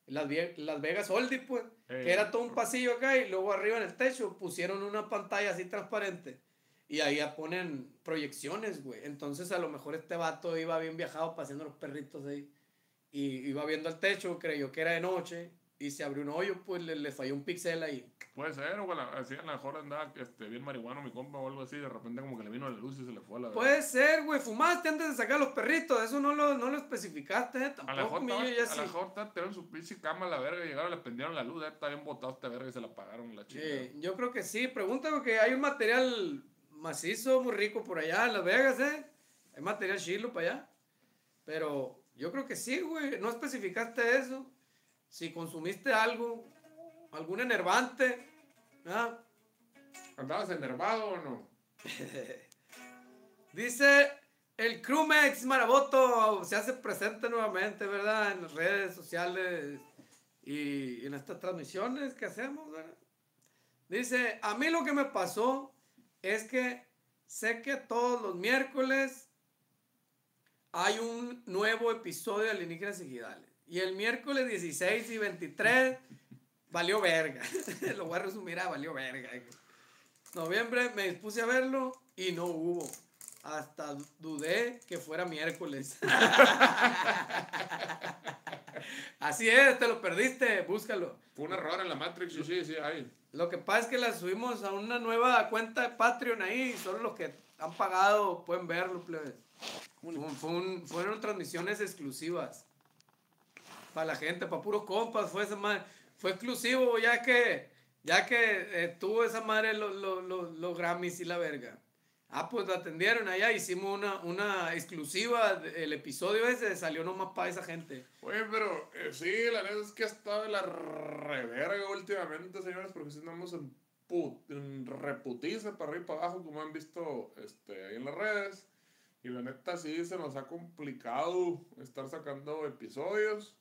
A: Las, vie- Las Vegas Oldie, pues.
B: Ey.
A: Que era todo un pasillo acá y luego arriba en el techo pusieron una pantalla así transparente. Y ahí ya ponen proyecciones, güey. Entonces a lo mejor este vato iba bien viajado paseando los perritos ahí. Y iba viendo al techo, creyó que era de noche. Y se abrió un hoyo, pues le, le falló un pixel ahí.
B: Puede ser, o a la- así a lo mejor andaba este, bien marihuano mi compa o algo así, de repente como que le vino la luz y se le fue a la.
A: Puede ser, güey. Fumaste antes de sacar los perritos. Eso no lo, no lo especificaste, eh.
B: A lo mejor
A: Tampoco, mi yo ya
B: a lo mejor tirando su pinche cama a la verga, llegaron, le prendieron la luz, ya está bien botado este verga y se la apagaron la chica.
A: Sí, yo creo que sí. Pregunta porque hay un material macizo muy rico por allá en Las Vegas, ¿eh? Hay material chilo para allá. Pero yo creo que sí, güey. No especificaste eso. Si consumiste algo, algún enervante, ¿ah?
B: ¿Andabas enervado o no?
A: Dice el Crumex Maraboto se hace presente nuevamente, ¿verdad? En las redes sociales y en estas transmisiones que hacemos, ¿verdad? Dice, a mí lo que me pasó es que sé que todos los miércoles hay un nuevo episodio de Alienígenas Ejidales. Y el miércoles 16 y 23 valió verga. lo voy a resumir a valió verga. Noviembre me dispuse a verlo y no hubo. Hasta dudé que fuera miércoles. Así es, te lo perdiste, búscalo.
B: Fue un error en la Matrix, sí, sí, sí, ahí.
A: Lo que pasa es que la subimos a una nueva cuenta de Patreon ahí. Solo los que han pagado pueden verlo, plebes. Fue un- fueron transmisiones exclusivas. Para la gente, para puros compas, fue esa madre. Fue exclusivo, ya que, ya que eh, tuvo esa madre los lo, lo- los Grammys y la verga. Ah, pues la atendieron allá, hicimos una, una exclusiva. El episodio ese salió nomás para esa gente.
B: Oye, pero eh, sí, la neta es que ha estado la reverga últimamente, señores, porque si andamos en, put, en reputiza para arriba y para abajo, como han visto este, ahí en las redes. Y la neta sí se nos ha complicado estar sacando episodios.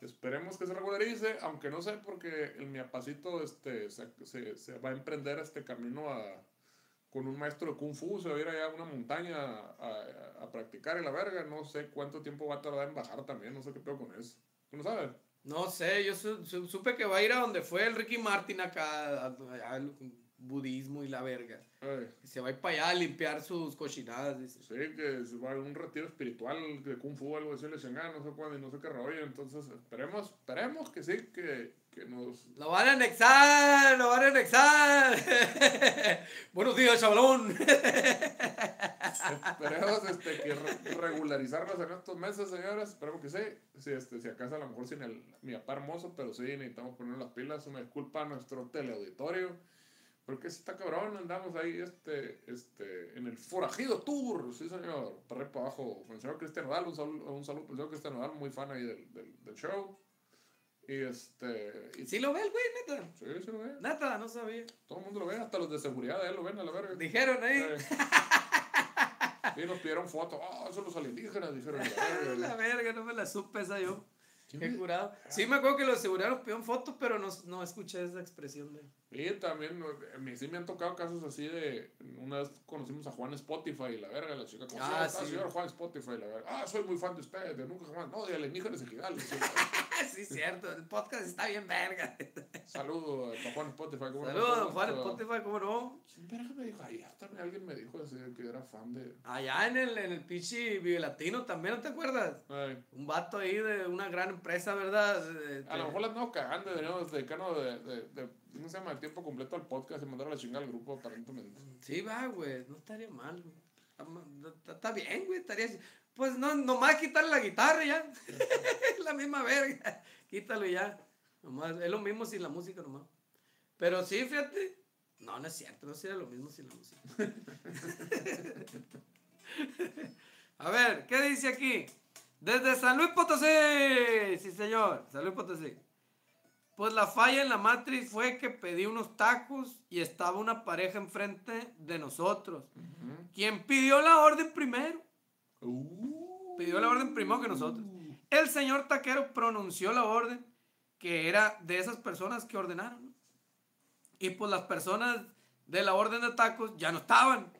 B: Esperemos que se regularice, aunque no sé porque el miapacito este, se, se, va a emprender este camino a, con un maestro de Kung Fu, se va a ir allá a una montaña a, practicar y la verga. No sé cuánto tiempo va a tardar en bajar también, no sé qué pedo con eso. ¿Tú no sabes?
A: No sé, yo su- su- supe que va a ir a donde fue el Ricky Martin acá, a- budismo y la verga.
B: Ay,
A: Y se va a ir para allá a limpiar sus cochinadas, dice.
B: sí, que se va a un retiro espiritual de Kung Fu o algo así, le chingada, no sé cuándo y no sé qué rollo. Entonces, esperemos, esperemos que sí, que, que nos
A: Lo van a anexar, lo van a anexar. Buenos días, chavalón.
B: Esperemos este, que re- regularizarnos en estos meses, señores. Esperemos que sí. Si, este, si acaso a lo mejor sin el mi papá hermoso, pero sí necesitamos poner las pilas. Una disculpa a nuestro teleauditorio. Porque está cabrón, andamos ahí este, este, en el forajido tour, sí señor, para arriba para abajo, con el señor Cristian Nodal, un saludo, un saludo al señor Cristian Nodal, muy fan ahí del, del, del show. Y este, y,
A: ¿Sí lo ve el güey, neta?
B: sí, sí lo ve,
A: Neta, no sabía.
B: todo el mundo lo ve, hasta los de seguridad de él lo ven a la verga.
A: Dijeron ahí.
B: Sí. Y nos pidieron fotos. Ah, son los alienígenas, dijeron.
A: La verga, no me la supe esa yo.
B: ¿Quién
A: Qué
B: me-
A: curado. Sí me acuerdo que los aseguraron pidieron fotos, pero no, no escuché esa expresión de...
B: Y también, mí sí me han tocado casos así de. Una vez conocimos a Juan Spotify, la verga, la chica. ¿Cómo
A: Ah,
B: ah,
A: sí.
B: señor Juan Spotify, la verga. Ah, soy muy fan de usted, de nunca jamás. No, de alienígenas ejidales. Sí,
A: sí, cierto, el podcast está bien verga.
B: Saludo a Juan Spotify. ¿cómo no?
A: Saludos, Juan. Spotify, ¿cómo no?
B: ¿Quién verga me dijo? Ayer también alguien me dijo así que era fan de.
A: Allá en el, en el pinche Vive Latino también, ¿no te acuerdas?
B: Ay,
A: Un vato ahí de una gran empresa, ¿verdad?
B: A lo mejor la andamos cagando, deberíamos dedicarnos de, de, de, ¿cómo se llama? De tiempo completo al podcast y mandar a la chingada al grupo, aparentemente.
A: Sí, va, güey, no estaría mal, güey. Está bien, güey, estaría... Pues no, nomás quitarle la guitarra ya. es la misma verga. Quítalo ya. Nomás, es lo mismo sin la música nomás. Pero sí, fíjate. No, no es cierto, no sería lo mismo sin la música. A ver, ¿qué dice aquí? Desde San Luis Potosí. Sí, señor, San Luis Potosí. Pues la falla en la Matrix fue que pedí unos tacos y estaba una pareja enfrente de nosotros. Quien pidió la orden primero.
B: Uh.
A: Pidió la orden primero que nosotros. El señor taquero pronunció la orden que era de esas personas que ordenaron. Y pues las personas de la orden de tacos ya no estaban.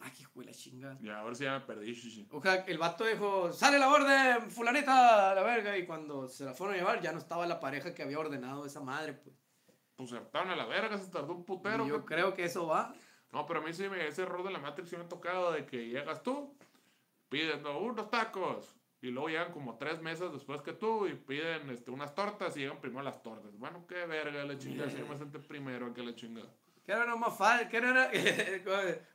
A: Ay, qué de la chingada.
B: Ya, ahora sí ya me perdí, shishi.
A: O sea, el vato dijo, sale la orden, fulanita, la verga. Y cuando se la fueron a llevar, ya no estaba la pareja que había ordenado esa madre, pues.
B: Pues se a la verga, se tardó un putero.
A: Y yo
B: que-
A: creo que eso va.
B: No, pero a mí sí me, ese error de la Matrix sí me ha tocado de que llegas tú, piden no, unos tacos, y luego llegan como tres meses después que tú y piden este, unas tortas y llegan primero las tortas. Bueno, qué verga la chingada, si yo me senté primero que la chingada.
A: Que era nomás fácil, que era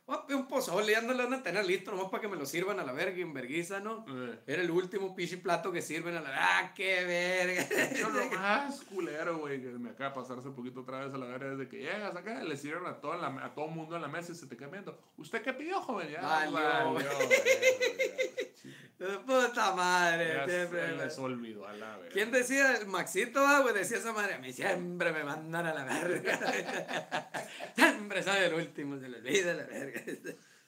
A: Voy a pedir un pozole, ya no lo van a tener listo, nomás para que me lo sirvan a la verga en verguiza, ¿no?
B: Eh,
A: Era el último pichi plato que sirven a la ¡Ah, qué verga!
B: Yo lo más culero, güey, que me acaba de pasar hace poquito otra vez a la verga es de que llegas acá, le sirven a todo, la, a todo mundo en la mesa y se te queda viendo. ¿Usted qué pidió, joven? Ya,
A: Valió,
B: güey, ya,
A: ¡Puta madre!
B: ya
A: siempre
B: se les olvidó a la verga.
A: ¿Quién decía? Maxito, ah, güey, decía esa madre. A mí siempre me mandan a la verga. siempre sabe el último, se le olvida la verga.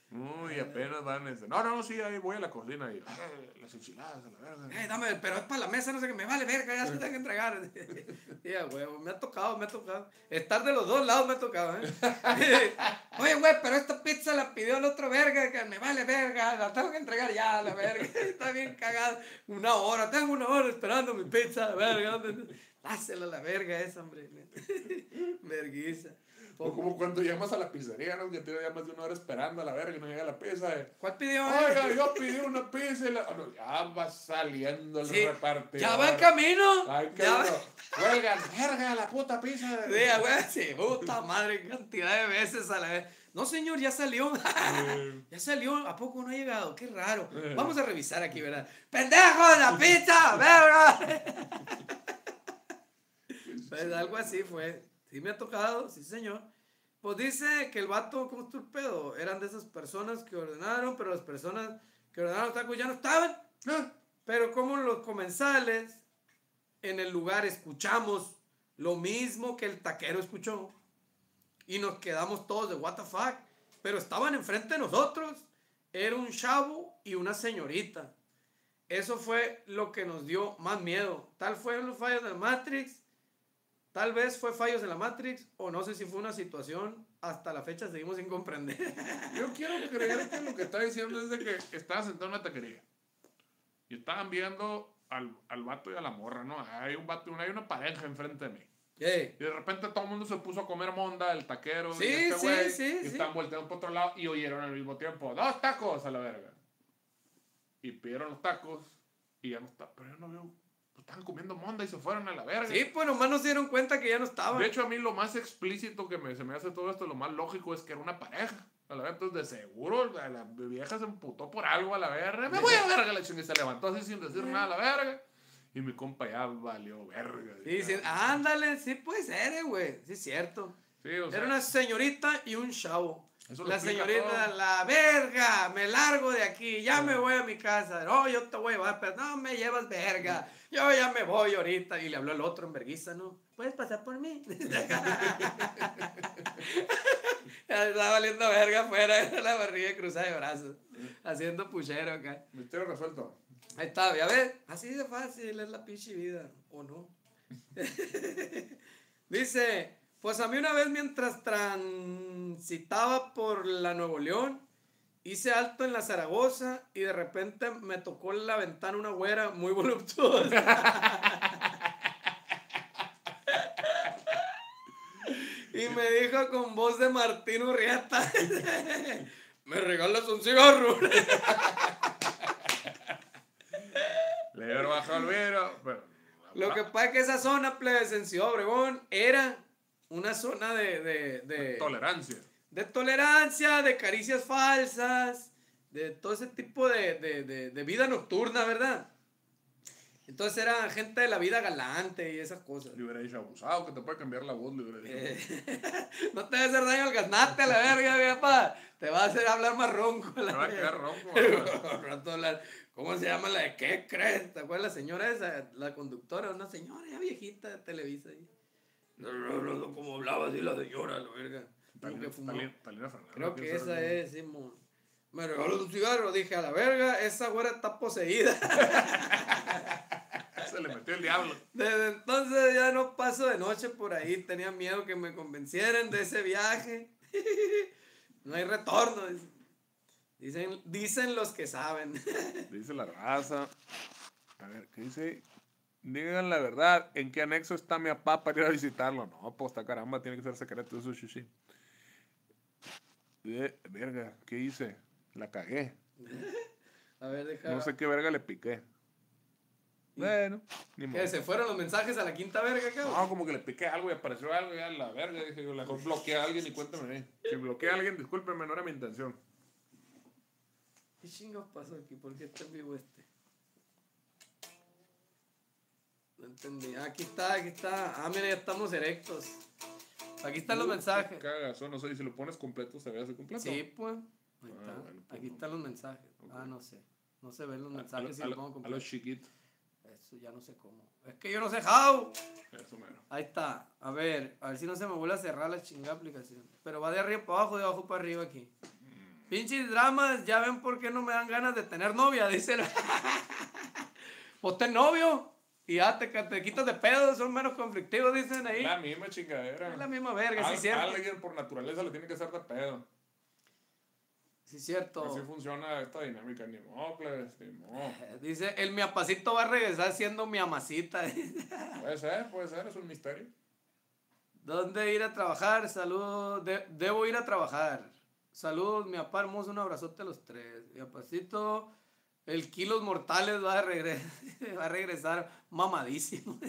B: Uy, apenas van ese. No, no, sí, ahí voy a la cocina y. "Ay, las enchiladas, a la verga.
A: Eh, dame, pero es para la mesa, no sé qué, me vale verga, ya se tengo que entregar. Sí, a huevo, me ha tocado, me ha tocado. Estar de los dos lados me ha tocado, ¿eh? Oye, güey, pero esta pizza la pidió el otro verga, que me vale verga, la tengo que entregar ya, la verga. Está bien cagado. Una hora, tengo una hora esperando mi pizza, la verga. Dásela a la verga esa, hombre. Verguiza.
B: O como cuando llamas a la pizzería, ¿no? Que te llamas de una hora esperando a la verga y no llega la pizza. eh.
A: ¿Cuál pidió?
B: Oiga, yo pedí una pizza y la... ah, no, ya va saliendo el
A: Sí,
B: repartidor.
A: ya va en camino.
B: Ay,
A: Ya va-
B: Oigan, verga, la puta pizza.
A: Sí, güey, sí, puta madre, cantidad de veces a la vez. No, señor, ya salió. ya salió. ¿A poco no ha llegado? Qué raro. Vamos a revisar aquí, ¿verdad? ¡Pendejo, la pizza! ¡Verga! pues algo así fue. Sí me ha tocado, sí, señor. Pues dice que el vato, ¿cómo estuvo el pedo? Eran de esas personas que ordenaron, pero las personas que ordenaron tacos ya no estaban. Pero como los comensales en el lugar escuchamos lo mismo que el taquero escuchó y nos quedamos todos de what the fuck, pero estaban enfrente de nosotros. Era un chavo y una señorita. Eso fue lo que nos dio más miedo. Tal fueron los fallos del Matrix. Tal vez fue fallos en la Matrix o no sé si fue una situación hasta la fecha seguimos sin comprender.
B: Yo quiero creer que lo que está diciendo es de que estaba sentado en una taquería y estaban viendo al, al vato y a la morra, ¿no? Hay un vato, hay una pareja enfrente de mí. Y de repente todo el mundo se puso a comer monda, el taquero
A: sí, y este sí, güey. Sí,
B: y están volteando por otro lado y oyeron al mismo tiempo, dos tacos a la verga. Y pidieron los tacos y ya no está, pero yo no veo, estaban comiendo monda y se fueron a la verga.
A: Sí, pues nomás no se dieron cuenta que ya no estaban.
B: De hecho, a mí lo más explícito que me, se me hace todo esto, lo más lógico es que era una pareja. A la verga, entonces de seguro la, vieja se emputó por algo a la verga. Me voy a la verga, la chingada. Y se levantó así sin decir nada a la verga. Y mi compa ya valió verga.
A: Sí, ándale, sí puede ser, eh, güey. Sí, es cierto. Era una señorita y un chavo. La señorita, la verga, me largo de aquí, ya me voy a mi casa. No, yo te voy a llevar, pero no me llevas verga. Yo ya me voy ahorita. Y le habló el otro en verguiza, ¿no? ¿Puedes pasar por mí? Estaba valiendo verga afuera de la barriga cruzada de brazos. Haciendo puchero acá.
B: Misterio resuelto.
A: Ahí está, ya ves, así de fácil es la pinche vida, ¿o no? Dice, pues a mí una vez mientras transitaba por la Nuevo León, hice alto en la Zaragoza y de repente me tocó en la ventana una güera muy voluptuosa. y me dijo con voz de Martín Urrieta, ¿me regalas un cigarro?
B: Le bajo vidrio,
A: Lo que pasa es que esa zona, plebes, en Ciudad Obregón, era una zona de, de, de,
B: tolerancia.
A: De tolerancia, de caricias falsas, de todo ese tipo de, de vida nocturna, ¿verdad? Entonces era gente de la vida galante y esas cosas.
B: Le hubiera dicho abusado, que te puede cambiar la voz, le hubiera dicho.
A: Eh, no te va a hacer daño al gaznate a la verga, mi papá. Te va a hacer hablar más ronco.
B: te va a quedar ronco.
A: ¿Cómo se llama la de qué crees? ¿Te acuerdas la señora esa? La conductora, una señora ya viejita de Televisa. Ahí. No, no, no, como hablaba así la señora, la verga. Creo que esa es, Simón. Me regaló un cigarro, dije, a la verga, esa güera está poseída.
B: Se le metió el diablo.
A: Desde entonces ya no paso de noche por ahí, tenía miedo que me convencieran de ese viaje. no hay retorno. Dicen, dicen los que saben.
B: Dice la raza. A ver, ¿qué dice? Digan la verdad, ¿en qué anexo está mi papá para ir a visitarlo? No, pues está caramba, tiene que ser secreto eso, sushi. verga, ¿qué hice? La cagué.
A: A ver, deja.
B: No sé qué verga le piqué. Bueno,
A: ni modo. ¿Se fueron los mensajes a la quinta verga, cabrón?
B: No, como que le piqué algo y apareció algo y a la verga. Dije yo, mejor bloqueé a alguien y cuéntame. Si bloqueé a alguien, discúlpeme, no era mi intención.
A: ¿Qué chingos pasó aquí? ¿Por qué está vivo este? No entendí. Aquí está, aquí está. Ah, mira, ya estamos erectos. Aquí están los mensajes.
B: Cagas, no sé, si lo pones completo, ¿se ve así completo?
A: Sí, pues. Ahí ah, está. Pues aquí están los mensajes. Ah, no sé. No se ven los mensajes
B: si lo pongo completo. A los chiquitos.
A: Eso ya no sé cómo. Es que yo no sé how. Eso mero. Ahí está. A ver, a ver si no se me vuelve a cerrar la chingada aplicación. Pero va de arriba para abajo, de abajo para arriba aquí. Pinches dramas, ya ven por qué no me dan ganas de tener novia, dice. pues ten novio. Y ya te, te, quitas de pedo, son menos conflictivos, dicen ahí.
B: La misma chingadera.
A: Es la misma verga, sí, cierto.
B: Alguien por naturaleza le tiene que hacer de pedo.
A: Sí, cierto.
B: Así funciona esta dinámica, ni mocles, ni mo.
A: Dice, el miapacito va a regresar siendo mi amacita.
B: puede ser, puede ser, es un misterio.
A: ¿Dónde ir a trabajar? Saludos. debo ir a trabajar. Saludos, mi papá hermoso, un abrazote a los tres. Mi apacito, el Kilos Mortales va a, regresar, va a regresar mamadísimo.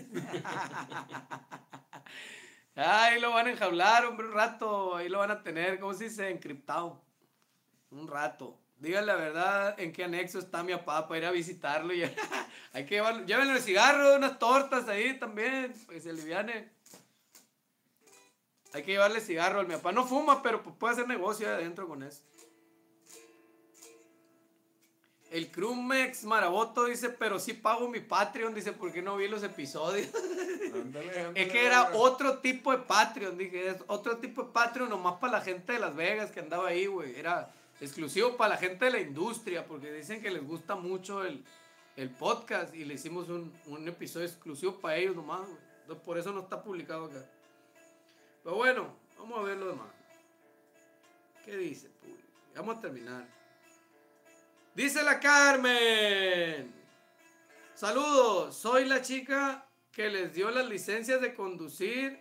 A: Ahí lo van a enjaular, hombre, un rato. Ahí lo van a tener, ¿cómo se dice? Encriptado. Un rato. Díganle la verdad en qué anexo está mi papá para ir a visitarlo. Y hay que llevarlo. Llévenle cigarro, unas tortas ahí también, para que se aliviane. Hay que llevarle cigarro. Mi papá no fuma, pero puede hacer negocio adentro con eso. El Crumex Maraboto dice, pero sí pago mi Patreon, dice, porque no vi los episodios.
B: Ándale, ándale.
A: Es que era otro tipo de Patreon, dije, es otro tipo de Patreon nomás para la gente de Las Vegas que andaba ahí, güey. Era exclusivo para la gente de la industria, porque dicen que les gusta mucho el, el podcast y le hicimos un, un episodio exclusivo para ellos nomás, güey. Entonces, por eso no está publicado acá. Pero bueno, vamos a ver lo demás. ¿Qué dice, público? Vamos a terminar. Dice la Carmen. Saludos, soy la chica que les dio las licencias de conducir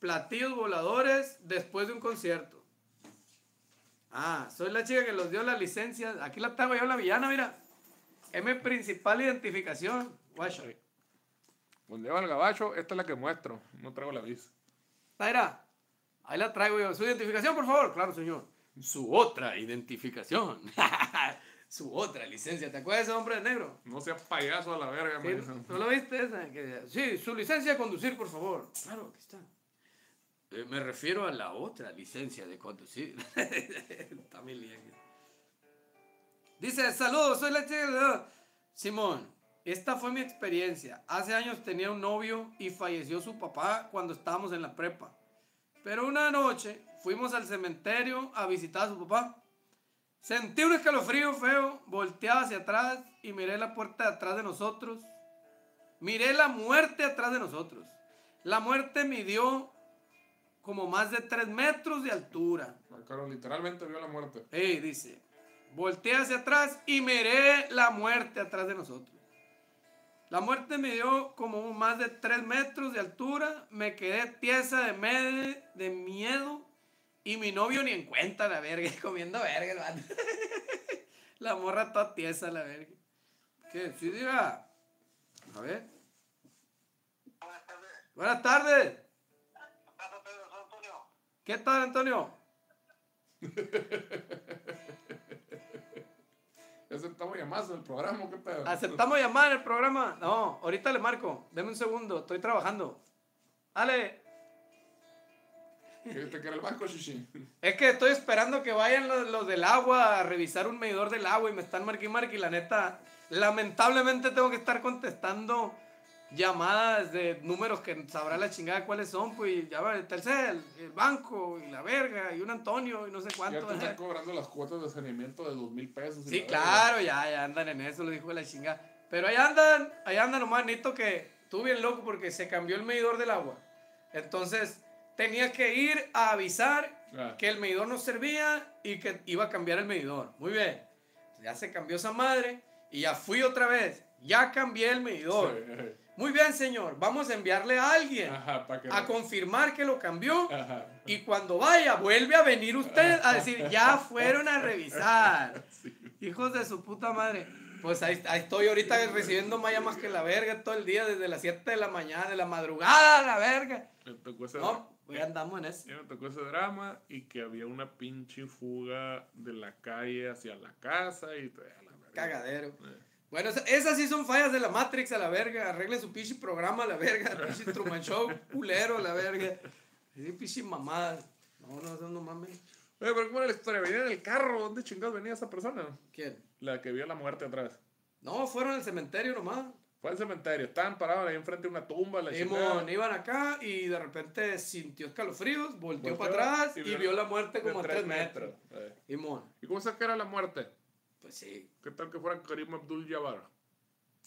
A: platillos voladores después de un concierto. Ah, soy la chica que los dio las licencias. Aquí la tengo yo, la villana, mira. Es mi principal identificación. Guacho.
B: Cuando lleva el gabacho, esta es la que muestro. No traigo la visa.
A: Taira, ahí la traigo yo. ¿Su identificación, por favor? Claro, señor. Su otra identificación. Su otra licencia. ¿Te acuerdas de ese hombre de negro?
B: No seas payaso a la verga,
A: Sí. ¿No lo viste esa? Que decía, sí, su licencia de conducir, por favor. Claro, aquí está. Eh, me refiero a la otra licencia de conducir. lía aquí. Dice, saludos, soy la chica. de- Simón, esta fue mi experiencia. Hace años tenía un novio y falleció su papá cuando estábamos en la prepa. Pero una noche fuimos al cementerio a visitar a su papá. Sentí un escalofrío feo, volteé hacia atrás y miré la puerta de atrás de nosotros. Miré la muerte atrás de nosotros. La muerte midió como más de 3 metros de altura.
B: Claro, literalmente vio la muerte.
A: Ey, dice, volteé hacia atrás y miré la muerte atrás de nosotros. La muerte me dio como más de 3 metros de altura. Me quedé tiesa de, de miedo. Y mi novio ni en cuenta, la verga, comiendo verga, el vato. La morra toda tiesa, la verga. ¿Qué? Sí, diga. A ver.
C: Buenas tardes.
A: Buenas tardes. ¿Qué tal, Antonio?
B: Aceptamos llamadas del programa, ¿qué pedo?
A: ¿Aceptamos llamar en el programa? No, ahorita le marco. Deme un segundo, estoy trabajando. Dale.
B: ¿Qué te quiere el banco, Shishi?
A: Es que estoy esperando que vayan los, los del agua a revisar un medidor del agua y me están marque y la neta, lamentablemente tengo que estar contestando llamadas de números que sabrá la chingada cuáles son, pues ya va el Telcel, el banco y la verga y un Antonio y no sé
B: Ya
A: cuánto.
B: te están cobrando las cuotas de saneamiento de dos mil pesos.
A: Sí,
B: verga.
A: claro, ya, ya andan en eso, lo dijo la chingada. Pero ahí andan, ahí andan nomás, Nito, que tú bien loco porque se cambió el medidor del agua. Entonces, tenía que ir a avisar que el medidor no servía y que iba a cambiar el medidor. Muy bien. Ya se cambió esa madre y ya fui otra vez. Ya cambié el medidor.
B: Sí.
A: Muy bien, señor. Vamos a enviarle a alguien
B: Ajá, para que.
A: a confirmar que lo cambió.
B: Ajá.
A: Y cuando vaya, vuelve a venir usted a decir, ya fueron a revisar. Hijos de su puta madre. Pues ahí, ahí estoy ahorita recibiendo más llamadas que la verga todo el día, desde las 7 de la mañana, de la madrugada, la verga. No, pues ya andamos en eso.
B: me tocó ese drama y que había una pinche fuga de la calle hacia la casa y. a la verga.
A: Cagadero.
B: Eh.
A: Bueno, esa- esas sí son fallas de la Matrix a la verga. Arreglen su pinche programa a la verga. Pinche Truman Show, culero a la verga. Sí, pinche mamada. No, no, eso no mames.
B: Oye, pero ¿cómo era la historia? ¿Venía en el carro? ¿Dónde chingados venía esa persona?
A: ¿Quién?
B: La que vio la muerte atrás.
A: No, fueron al cementerio nomás.
B: Fue al cementerio. Estaban parados ahí enfrente de una tumba. La
A: Simón, iban acá y de repente sintió escalofríos, volteó
B: Volteó
A: para atrás y,
B: y vio-
A: la muerte como a
B: tres
A: 3 metros.
B: Eh. ¿Y cómo sabes que era la muerte?
A: pues sí.
B: ¿Qué tal que fuera Karim Abdul Jabbar?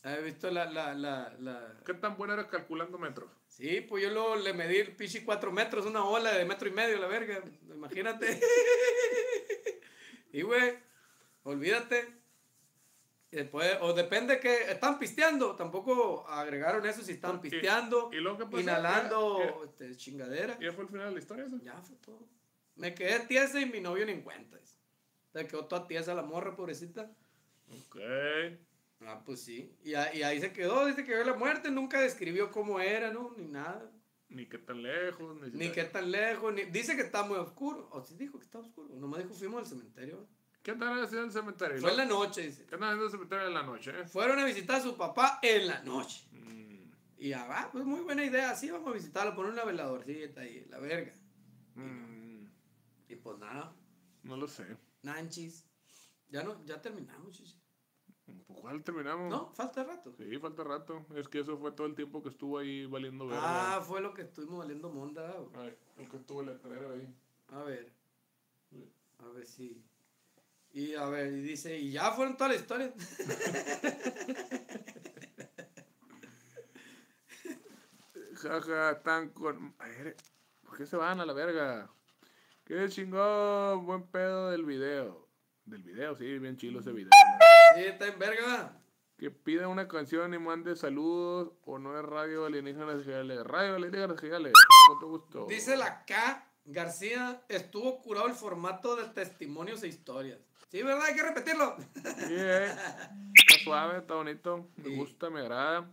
A: ¿Has visto la, la, la, la...
B: ¿Qué tan buena eres calculando metros?
A: Sí, pues yo lo, le medí el pichi 4 metros, una ola de metro y medio, la verga. Imagínate. y güey, olvídate. Y después, o depende que están pisteando, tampoco agregaron eso si están
B: Y-
A: pisteando,
B: y luego, ¿qué pasó?
A: inhalando
B: Ya-
A: este, chingadera.
B: ¿Ya fue el final de la historia eso?
A: Ya fue todo. Me quedé tiesa y mi novio ni en cuenta. dice. Se quedó toda tiesa la morra, pobrecita.
B: Ok.
A: Ah, pues sí. Y, a- y ahí se quedó, dice que vio la muerte, nunca describió cómo era, ¿no? Ni nada.
B: Ni qué tan lejos, ni,
A: Ni qué tan lejos, ni... Dice que está muy oscuro. O sí dijo que está oscuro. Nomás dijo fuimos al cementerio.
B: ¿Qué andan haciendo en el cementerio?
A: Fue en la noche, dice.
B: ¿Qué andan haciendo en el cementerio en la noche, eh?
A: Fueron a visitar a su papá en la noche.
B: Mm,
A: Y ya va, pues muy buena idea. Sí, vamos a visitarlo, poner una veladorcita ahí, la verga.
B: mm,
A: Y pues nada,
B: no lo sé.
A: nanchis. Ya no, ya terminamos, chichi.
B: Pues, ¿Cuál terminamos?
A: No, falta rato.
B: Sí, falta rato. Es que eso fue todo el tiempo que estuvo ahí valiendo
A: Ah,
B: verga.
A: fue lo que estuvimos valiendo monda.
B: Ay, el que estuvo el letrero ahí.
A: A ver, a ver si. Y a ver, y dice, y ya fueron todas las historias.
B: Jaja, están con. A ver, ¿por qué se van a la verga? Qué chingón, buen pedo del video. Del video, sí, bien chilo ese video.
A: Sí, está en verga.
B: Que pida una canción y mande saludos o no es radio alienígenas digitales. Radio alienígenas digitales. Con todo gusto.
A: Dice la K. García, estuvo curado el formato de testimonios e historias. Sí, ¿verdad? Hay que repetirlo.
B: Sí, eh. Está suave, está bonito. Me
A: Sí.
B: gusta, me agrada.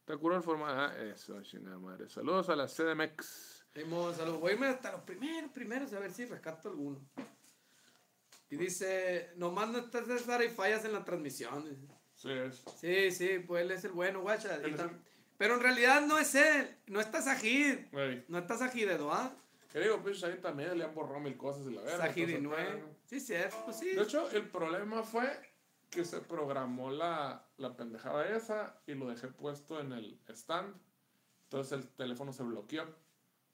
B: Está curado el formato. Ah, eso, chingada madre. Saludos a la CDMX.
A: Saludos. Voy a irme hasta los primeros, primeros, a ver si rescato alguno. Y dice, nomás no estás César y fallas en la transmisión.
B: Sí, es.
A: Sí, sí, pues él es el bueno, guacha.
B: El-
A: Pero en realidad no es él, no está Sajid. No está Sajid de Doa.
B: ¿Qué digo? Pues ahí también le han borrado mil cosas y la verga.
A: Sajid y
B: entonces,
A: Nue.
B: bueno.
A: Sí, sí, pues sí.
B: De hecho, el problema fue que se programó la, la pendejada esa y lo dejé puesto en el stand. Entonces el teléfono se bloqueó.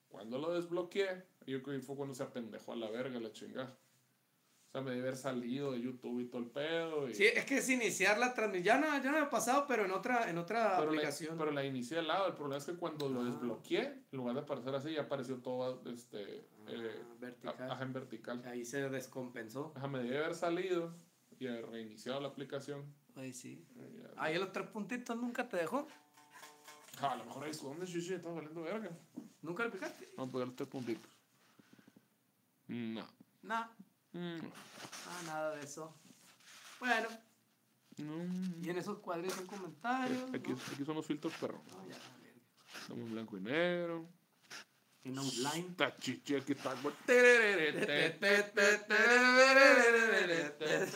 B: Cuando lo desbloqueé, yo creo que fue cuando se apendejó a la verga la chingada. O sea, me debe haber salido de YouTube y todo el pedo. Y,
A: Sí, es que es iniciar la transmisión. Ya no, ya no me ha pasado, pero en otra, en otra
B: pero, la,
A: aplicación.
B: pero la inicié al lado. El problema es que cuando lo
A: Ah.
B: desbloqueé, en lugar de aparecer así, ya apareció todo este, eh,
A: Ah, vertical.
B: ajá, en vertical.
A: Ahí se descompensó.
B: Ajá, me debe haber salido y haber reiniciado la aplicación.
A: Ahí sí.
B: Ya-
A: Ahí los tres puntitos nunca te dejó.
B: Ah, a lo mejor ahí esconde, chichi, está valiendo verga.
A: ¿Nunca le picaste?
B: A pegar los tres puntitos. No.
A: No,
B: Mm,
A: ah, nada de eso. Bueno,
B: No.
A: y en esos cuadritos un comentario.
B: Aquí,
A: ¿no?
B: aquí son los filtros perros.
A: No, ya, la verga.
B: Estamos en blanco y negro.
A: En
B: chichi, aquí está.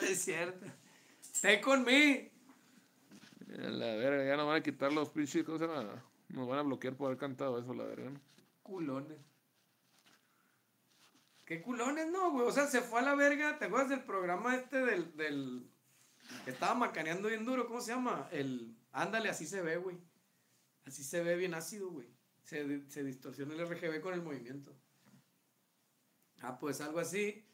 A: Es cierto. Stay con me.
B: La verga, ya nos van a quitar los pinches, ¿cómo se llama? Nos van a bloquear por haber cantado eso, la verga.
A: Culones. ¿Qué culones no, güey? O sea, se fue a la verga. ¿Te acuerdas del programa este del. del que estaba macaneando bien duro? ¿Cómo se llama? El. Ándale, así se ve, güey. Así se ve bien ácido, güey. Se, se distorsiona el RGB con el movimiento. Ah, pues algo así.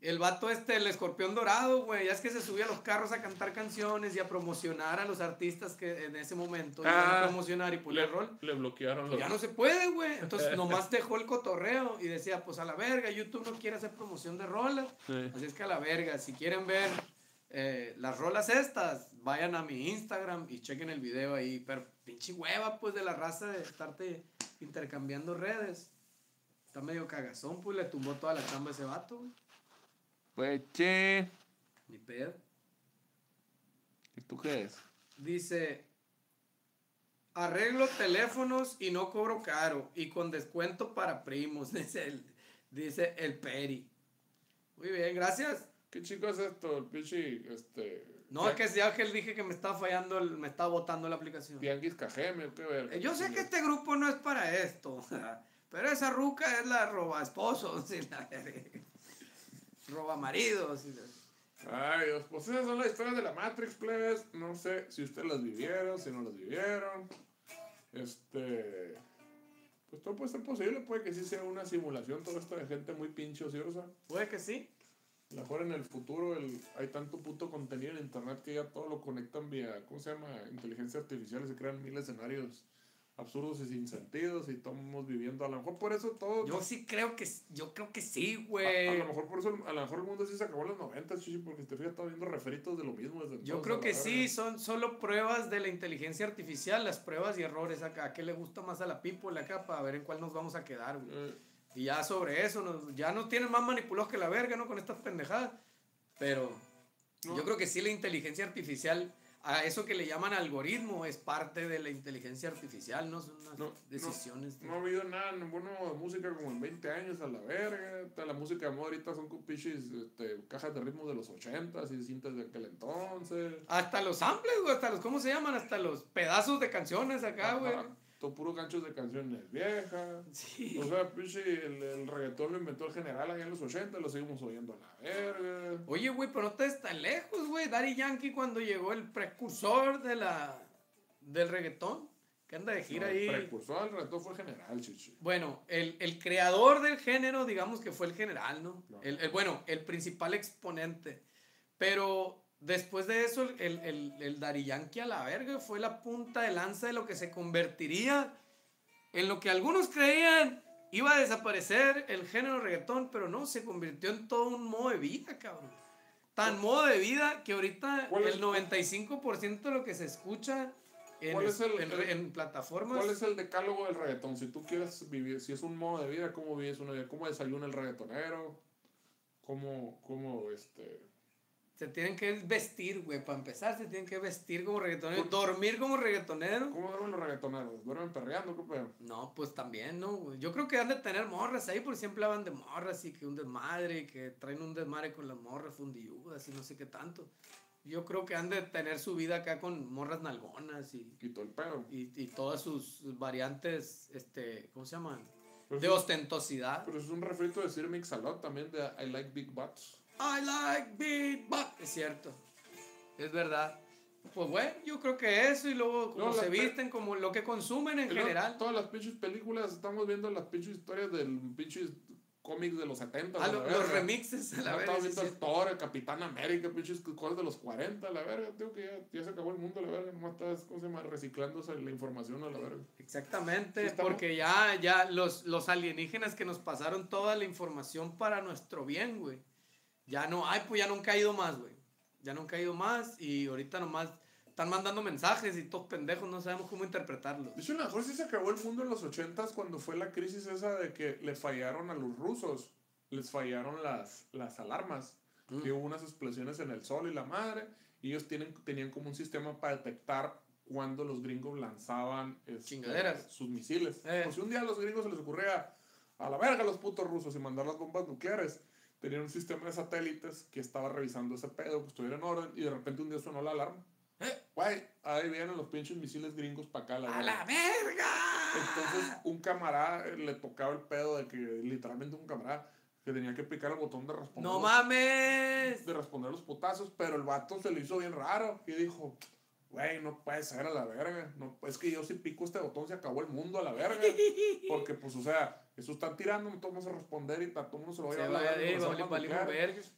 A: El vato este, el escorpión dorado, güey. Ya es que se subía a los carros a cantar canciones y a promocionar a los artistas que en ese momento iban a
B: Ah,
A: promocionar y poner rol.
B: Le, le bloquearon los.
A: Ya no se puede, güey. Entonces nomás dejó el cotorreo y decía, pues a la verga, YouTube no quiere hacer promoción de rolas.
B: Sí.
A: Así es que a la verga, si quieren ver eh, las rolas estas, vayan a mi Instagram y chequen el video ahí. Pero pinche hueva, pues, de la raza de estarte intercambiando redes. Está medio cagazón, pues le tumbó toda la chamba a ese vato, güey.
B: Pues che.
A: Ni pedo.
B: ¿Y tú qué es?
A: Dice, arreglo teléfonos y no cobro caro y con descuento para primos, dice el, dice el Peri. Muy bien, gracias.
B: ¿Qué chico es esto? El pinche, este...
A: No, es que que él dije que me estaba fallando, el- me estaba botando la aplicación.
B: Tianguis Cajeme, qué.
A: Eh, Yo sé que este grupo no es para esto, pero esa ruca es la roba esposos, roba maridos. y
B: Ay, Dios, pues esas son las historias de la Matrix, plebes. No sé si ustedes las vivieron, si no las vivieron. Este. Pues todo puede ser posible, puede que sí sea una simulación, todo esto de gente muy pinche ociosa.
A: Puede que sí.
B: A lo mejor en el futuro el, hay tanto puto contenido en internet que ya todo lo conectan vía, ¿cómo se llama? Inteligencia artificial y se crean mil escenarios absurdos y sin sentidos y estamos viviendo. A lo mejor por eso todo.
A: Yo sí creo que, yo creo que sí,
B: a, a
A: güey.
B: lo mejor por eso, a lo mejor el mundo sí se acabó en los 90, chichi, porque te fijas, estaba viendo referitos de lo mismo desde
A: Yo
B: entonces,
A: creo
B: a
A: que sí, son solo pruebas de la inteligencia artificial, las pruebas y errores acá. ¿A qué le gusta más a la people acá para ver en cuál nos vamos a quedar, güey?
B: Eh,
A: Y ya sobre eso, nos, ya nos tienen más manipulados que la verga, ¿no? Con estas pendejadas. Pero
B: No.
A: yo creo que sí la inteligencia artificial a eso que le llaman algoritmo es parte de la inteligencia artificial, ¿no? Son unas
B: No,
A: decisiones. de-
B: No ha habido nada bueno de música como en 20 años a la verga. Toda La música de moda ahorita son con pinches este, cajas de ritmo de los 80 y cintas de aquel entonces.
A: Hasta los samples, güey, hasta los, ¿cómo se llaman? Hasta los pedazos de canciones acá, güey.
B: Todo puro ganchos de canciones viejas.
A: Sí.
B: O sea, pinche, el, el reggaetón lo inventó el general allá en los 80, lo seguimos oyendo a la verga.
A: Oye, güey, pero no te tan lejos, güey. Daddy Yankee cuando llegó el precursor de la, del reggaetón, que anda de gira
B: No,
A: ahí.
B: El precursor del reggaetón fue el general, chichi.
A: Bueno, el, el creador del género, digamos que fue el general, ¿no?
B: No.
A: El- bueno, el principal exponente. Pero después de eso, el, el, el Daddy Yankee a la verga fue la punta de lanza de lo que se convertiría en lo que algunos creían iba a desaparecer el género reggaetón, pero no, se convirtió en todo un modo de vida, cabrón. Tan modo de vida que ahorita
B: ¿Cuál es-
A: el 95% de lo que se escucha en,
B: ¿Cuál es el-
A: en-
B: el-
A: en plataformas...
B: ¿Cuál es el decálogo del reggaetón? Si tú quieres vivir, si es un modo de vida, ¿cómo vives una vida? ¿Cómo desayuna el reggaetonero? ¿Cómo, cómo, este...
A: Se tienen que vestir, güey, para empezar, se tienen que vestir como reggaetonero, dormir como reggaetonero.
B: ¿Cómo duermen los reggaetoneros? ¿Duermen perreando? ¿Qué pedo?
A: No, pues también, ¿no? güey? Yo creo que han de tener morras ahí, porque siempre hablan de morras y que un desmadre, y que traen un desmadre con las morras fundiudas y no sé qué tanto. Yo creo que han de tener su vida acá con morras nalgonas y,
B: Quitó el pedo.
A: y, y todas sus variantes, este, ¿cómo se llaman?
B: Pero
A: De
B: es
A: ostentosidad.
B: Pero es un refrito de Sir Mix-a-Lot también de I like big butts.
A: I like butt. Es cierto. Es verdad. Pues bueno, yo creo que eso y luego como
B: No,
A: se visten, como lo que consumen en general.
B: Todas las pinches películas, estamos viendo las pinches historias del pinches cómics de los 70.
A: Ah, lo-
B: verga.
A: los remixes, a la
B: Ya
A: verga.
B: Estaba
A: sí,
B: viendo el Thor, el Capitán América, pinches cosas de los 40, a la verga. Tengo que ya, ya se acabó el mundo, la verga. Nomás estás, ¿cómo se llama? Reciclándose la información, a la verga.
A: Exactamente,
B: Sí, estamos-
A: porque ya, ya los, los alienígenas que nos pasaron toda la información para nuestro bien, güey. Ya no, ay, pues ya no han caído más, güey. Ya no han caído más y ahorita nomás están mandando mensajes y todos pendejos, no sabemos cómo interpretarlos.
B: De hecho, a lo mejor sí se acabó el mundo en los 80 cuando fue la crisis esa de que le fallaron a los rusos. Les fallaron las, las alarmas.
A: Mm.
B: Que hubo unas explosiones en el sol y la madre. Y ellos tienen, tenían como un sistema para detectar cuando los gringos lanzaban este,
A: Chingaderas.
B: sus misiles.
A: Eh.
B: Si un día a los gringos se les ocurría a la verga los putos rusos y mandar las bombas nucleares. Tenían un sistema de satélites que estaba revisando ese pedo, que estuviera en orden, y de repente un día sonó la alarma.
A: Eh.
B: Güey, ahí vienen los pinches misiles gringos para acá. La
A: ¡A
B: verga.
A: la verga!
B: Entonces, un camarada eh, le tocaba el pedo de que, literalmente, un camarada que tenía que picar el botón de responder.
A: ¡No
B: los-
A: mames!
B: De responder los putazos, pero el vato se le hizo bien raro. Y dijo, güey, no puede ser a la verga. No, es que yo si pico este botón se acabó el mundo a la verga. Porque, pues, o sea, eso están tirando, no vamos a responder y todo el mundo se lo va a ir a la verga.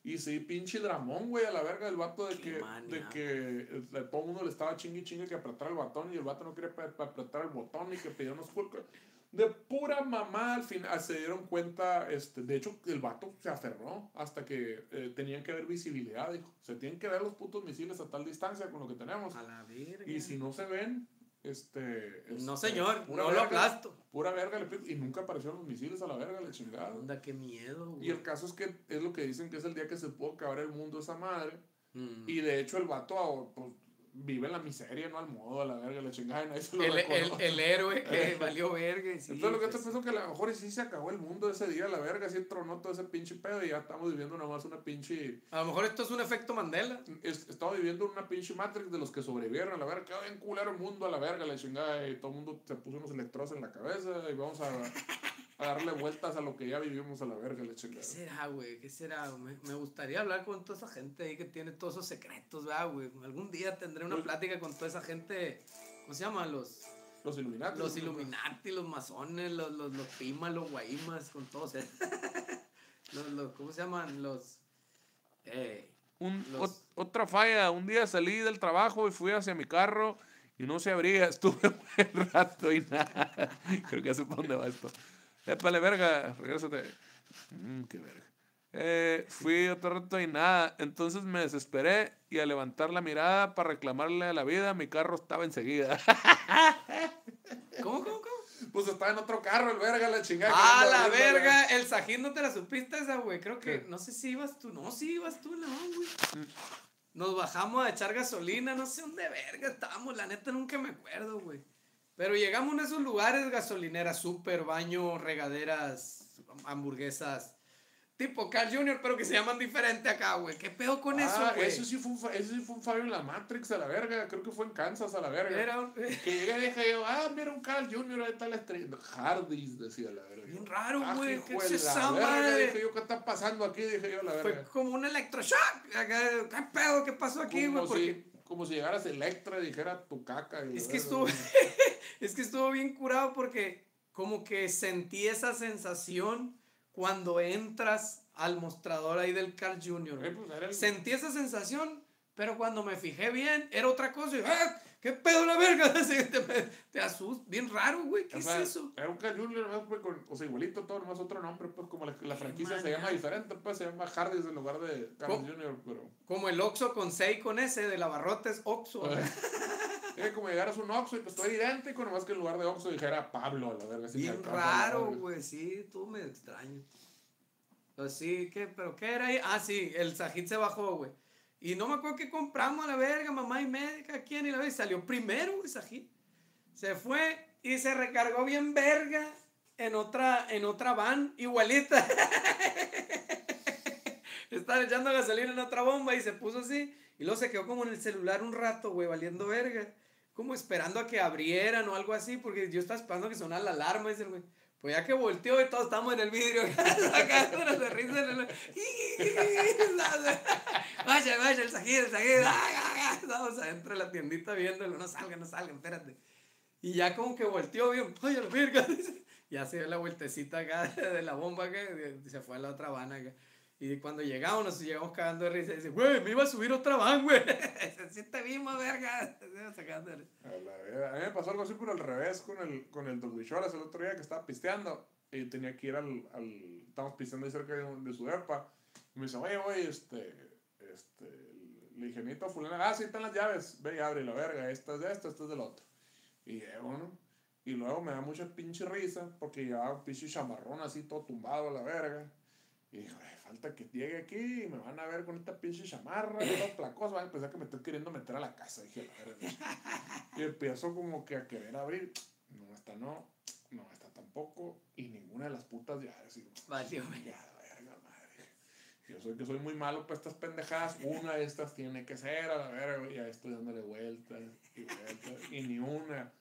B: Y sí, pinche dramón, güey, a la verga del vato de
A: Qué
B: que, de que todo el mundo le estaba chingue chingue que apretara el botón y el vato no quería apretar el botón y que pidió unos culcos. De pura mamá al final se dieron cuenta, este, de hecho el vato se aferró hasta que eh, tenían que ver visibilidad, dijo, se tienen que ver los putos misiles a tal distancia con lo que tenemos.
A: A la verga.
B: Y si no se ven, este...
A: No,
B: este,
A: señor,
B: pura
A: no lo
B: verga,
A: aplasto.
B: Pura verga, le y nunca aparecieron los misiles a la verga, la chingada.
A: Onda, qué miedo, güey.
B: Y el caso es que es lo que dicen que es el día que se pudo acabar el mundo esa madre.
A: Mm.
B: Y de hecho el vato pues, vive la miseria, no al modo, a la verga, la chingada, y nadie se lo
A: el, el, el héroe que valió verga. sí,
B: Entonces lo que te
A: pues,
B: pienso que a lo mejor sí se acabó el mundo ese día, la verga, sí tronó todo ese pinche pedo y ya estamos viviendo nomás una pinche...
A: A lo mejor esto es un efecto Mandela.
B: es- estamos viviendo una pinche Matrix de los que sobrevivieron, a la verga, quedó bien culero el mundo, a la verga, la chingada, y todo el mundo se puso unos electrodos en la cabeza y vamos a, a darle vueltas a lo que ya vivimos a la verga, la
A: ¿Qué
B: chingada.
A: será, güey? ¿Qué será? Me, me gustaría hablar con toda esa gente ahí que tiene todos esos secretos, ¿verdad, güey? Algún día tendré una
B: Pues-
A: plática con toda esa gente. ¿Cómo se llama? Los,
B: Los Illuminati.
A: los Illuminati, los masones, los, los, los pimas, los guaymas, con todos. ¿eh? los, los, ¿Cómo se llaman? Los. Eh,
B: Un-
A: Los-
B: ot- otra falla, un día salí del trabajo y fui hacia mi carro y no se abría, estuve un buen rato y nada. Creo que sé para dónde va esto. Épale, verga, regrésate. Mm, qué verga. Eh, fui otro rato y nada. Entonces me desesperé y al levantar la mirada para reclamarle a la vida, mi carro estaba enseguida.
A: ¿Cómo, cómo, cómo?
B: pues estaba en otro carro, el verga, la chingada.
A: ¡Ah, la verga! El Sajín no te la supiste esa, güey. Creo que.
B: ¿Qué?
A: No sé si ibas tú. No, sí ibas tú, no, güey. nos bajamos a echar gasolina, no sé dónde verga estábamos, la neta nunca me acuerdo, güey. Pero llegamos a esos lugares, gasolineras, súper, baño, regaderas, hamburguesas, tipo Carl Jr., pero que se llaman diferente acá, güey. ¿Qué pedo con eso,
B: Ah,
A: güey?
B: eso sí fue un, eso sí fue un fallo en la Matrix a la verga. Creo que fue en Kansas a la verga.
A: Era un-
B: Que llegué y dije yo, ah, mira un Carl Jr. ahí está la estrella. Hardee's decía la verga.
A: Bien raro,
B: Ah,
A: güey, ¿qué es esa madre?
B: Dije yo, ¿qué está pasando aquí? Dije yo, la
A: Fue
B: verga.
A: como un electroshock. ¿Qué pedo? ¿Qué pasó aquí, güey? Porque
B: si, como si llegaras Electra y dijera tu caca. y
A: es que estuvo, es que estuvo bien curado porque como que sentí esa sensación cuando entras al mostrador ahí del Carl Jr.
B: Eh, pues, el-
A: Sentí esa sensación, pero cuando me fijé bien, era otra cosa. Y, ¡ah! ¿Qué pedo la verga? Te, te asustas. Bien raro, güey. ¿Qué
B: o sea,
A: es eso?
B: Era un nomás, pues, con, o sea, igualito todo, nomás otro nombre, pues como la, la franquicia se llama diferente, pues se llama Hardee's en lugar de Carl
A: ¿Cómo?
B: Jr., pero...
A: Como el Oxxo con C y con S, de la barrota es Oxxo.
B: Es como llegaras a un Oxxo y pues todo idéntico, nomás que en lugar de Oxxo dijera Pablo, la verga. así
A: Bien raro, güey, sí, tú me extraño. Así que, pero ¿qué era ahí? Ah, sí, el Sajid se bajó, güey. Y no me acuerdo qué compramos a la verga, mamá y médica, quién y la verga. y Salió primero, Sajid. Se fue y se recargó bien verga en otra, en otra van, igualita. Estaba echando gasolina en otra bomba y se puso así. Y luego se como en el celular un rato, güey, valiendo verga. Como esperando a que abrieran o algo así, porque yo estaba esperando que sonara la alarma, dice el güey. Pues ya que volteó y todos estamos en el vidrio, sacándonos de risa. en el- Vaya, vaya, el sajid, el sajid. Estamos adentro de la tiendita viéndolo. No salgan, no salgan, espérate. Y ya como que volteó, bien, ay, a la verga. Ya se dio la vueltecita acá de la bomba que se fue a la otra van acá. Y cuando llegamos, nos llegamos cagando de risa. Y dice, güey, me iba a subir otra van, güey. Se te vimos, verga. Se iba sacando de risa.
B: A verga. Mí me pasó algo así, pero al revés con el, con el Bichoras el otro día que estaba pisteando. Y tenía que ir al. al estábamos pisteando ahí cerca de, de su depa. Y me dice, oye, güey, este. Este. Le dije, necesito fulana. Ah, sí, están las llaves. Ve y abre la verga. Esta es de esto, esta es del otro. Y llego, ¿no? Y luego me da mucha pinche risa porque llevaba un pinche chamarrón así todo tumbado a la verga. Y dije, "Ay, falta que llegue aquí y me van a ver con esta pinche chamarra, todo placoso. Van a pensar que me estoy queriendo meter a la casa. Dije, la verga. Y empiezo como que a querer abrir. No, esta no. No, esta tampoco. Y ninguna de las putas ya. Así, madre. Yo soy que soy muy malo para estas pendejadas. Una de estas tiene que ser, a la verga. Ya estoy dándole vueltas y vueltas. Y ni una.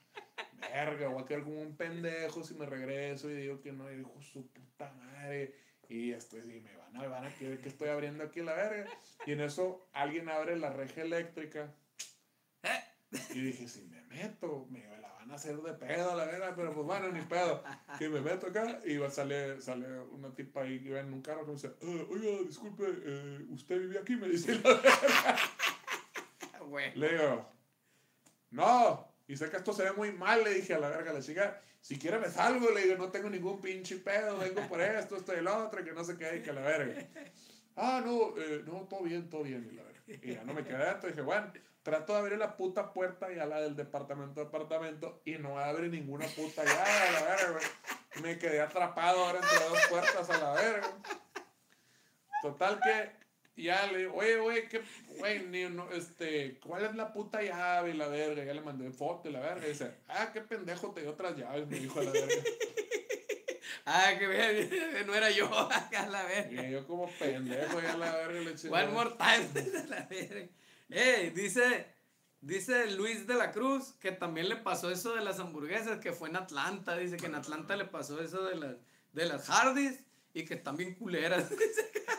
B: Verga, voy a quedar como un pendejo si me regreso y digo que no, y dijo su puta madre. Y estoy, y me van a, van a querer que estoy abriendo aquí la verga. Y en eso alguien abre la reja eléctrica. Y dije, si me meto, me la van a hacer de pedo, la verga, pero pues bueno, ni pedo. Y me meto acá y sale, sale una tipa ahí que va en un carro que me dice, "Eh, oiga, disculpe, eh, ¿usted vive aquí? Me dice la verga.
A: Güey.
B: Le digo, no, y sé que esto se ve muy mal, le dije a la verga, la chica, si quiere me salgo, le digo, no tengo ningún pinche pedo, vengo por esto, esto y lo otro, que no sé qué, y que la verga. Ah, no, eh, no, todo bien, todo bien, y la verga. Y ya no me quedé adentro, dije, bueno, trato de abrir la puta puerta y a la del departamento, departamento, y no abre ninguna puta llave, a la verga. Me quedé atrapado ahora entre dos puertas a la verga. Total que ya le digo, oye, güey, qué, güey, no, este, ¿cuál es la puta llave? Y la verga, ya le mandé foto y la verga. Y dice, ah, qué pendejo, te dio otras llaves, me dijo la verga.
A: Ah, que bien, no era yo, acá la verga.
B: Y yo como pendejo, ya la verga le eché.
A: One more time. la verga. Ey, dice, dice Luis de la Cruz que también le pasó eso de las hamburguesas, que fue en Atlanta. Dice que en Atlanta le pasó eso de las, de las Hardee's y que están bien culeras.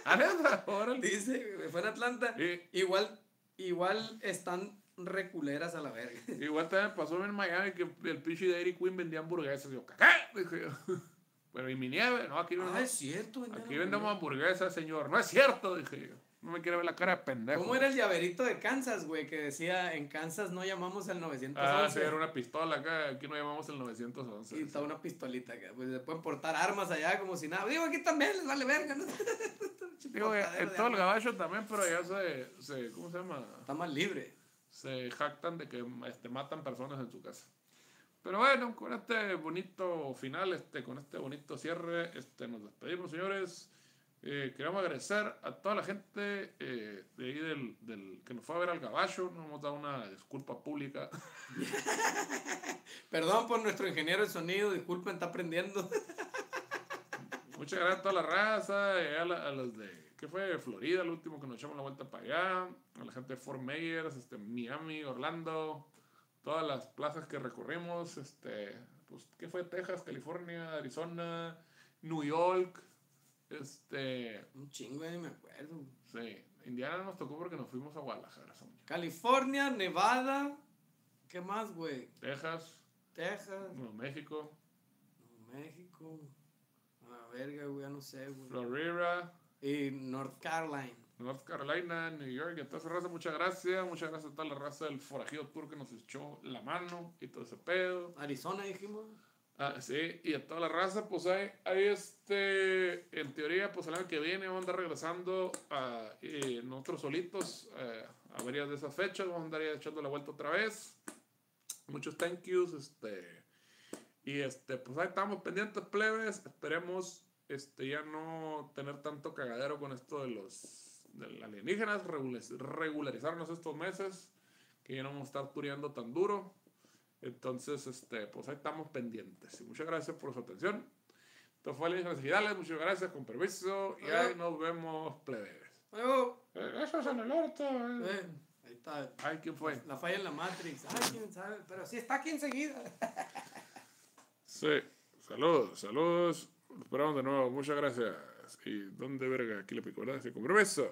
B: Ah.
A: Dice, fue en Atlanta. Igual, igual están reculeras a la verga.
B: Igual también pasó en Miami que el pinche Dairy Queen vendía hamburguesas. Y yo, ¿qué? Dije yo. Pero, ¿y mi nieve? No, aquí, no,
A: Ah, es cierto.
B: aquí vendemos
A: hamburguesas,
B: señor. No es cierto, dije yo. No me quiere ver la cara de pendejo.
A: ¿Cómo era el llaverito de Kansas, güey? Que decía, en Kansas no llamamos al 911.
B: Ah, sí, era una pistola acá. Aquí no llamamos el 911.
A: Y está una pistolita acá. Pues se pueden portar armas allá como si nada. Digo, aquí también les vale verga, ¿no?
B: Digo, en
A: de
B: todo el gabacho también, pero allá se, se, ¿cómo se llama?
A: Está más libre.
B: Se jactan de que este, matan personas en su casa. Pero bueno, con este bonito final, este, con este bonito cierre, este, nos despedimos, señores. Eh, queremos agradecer a toda la gente eh, de ahí del, del que nos fue a ver al caballo. Nos hemos dado una disculpa pública.
A: Perdón por nuestro ingeniero de sonido, disculpen, está aprendiendo.
B: Muchas gracias a toda la raza, eh, a, la- a de, ¿qué fue? Florida, el último que nos echamos la vuelta para allá, a la gente de Fort Myers, este, Miami, Orlando, todas las plazas que recorrimos, este, pues, ¿qué fue? Texas, California, Arizona, New York, este,
A: Un chingo, ni me acuerdo.
B: sí, Indiana nos tocó porque nos fuimos a Guadalajara,
A: California, Nevada, ¿qué más, güey?
B: Texas,
A: Texas,
B: Nuevo México,
A: México. A verga, güey, ya no sé, güey.
B: Florida,
A: Y North Carolina.
B: North Carolina, New York, y a toda esa raza, muchas gracias. Muchas gracias a toda la raza del forajido tour que nos echó la mano y todo ese pedo.
A: Arizona, dijimos.
B: Ah, sí, y a toda la raza, pues hay, hay este, en teoría, pues el año que viene vamos a andar regresando a nosotros solitos eh, a varias de esas fechas, vamos a andar echando la vuelta otra vez. Muchos thank yous, este, y este, pues ahí estamos pendientes, plebes, esperemos este, ya no tener tanto cagadero con esto de los de alienígenas, regula- regularizarnos estos meses, que ya no vamos a estar tureando tan duro. Entonces, este, pues ahí estamos pendientes. Y muchas gracias por su atención. Esto fue Alienígenas Digitales, muchas gracias, con permiso, y ahí nos vemos, plebes. Eh, Eso es en el orto. eh.
A: eh, ahí está.
B: Ay, ¿quién fue?
A: La falla en la Matrix. Ay, quién sabe. Pero sí está aquí enseguida.
B: Sí, saludos, saludos. Nos esperamos de nuevo, muchas gracias. Y dónde verga, aquí le pico, ¿verdad? Sí, con permiso.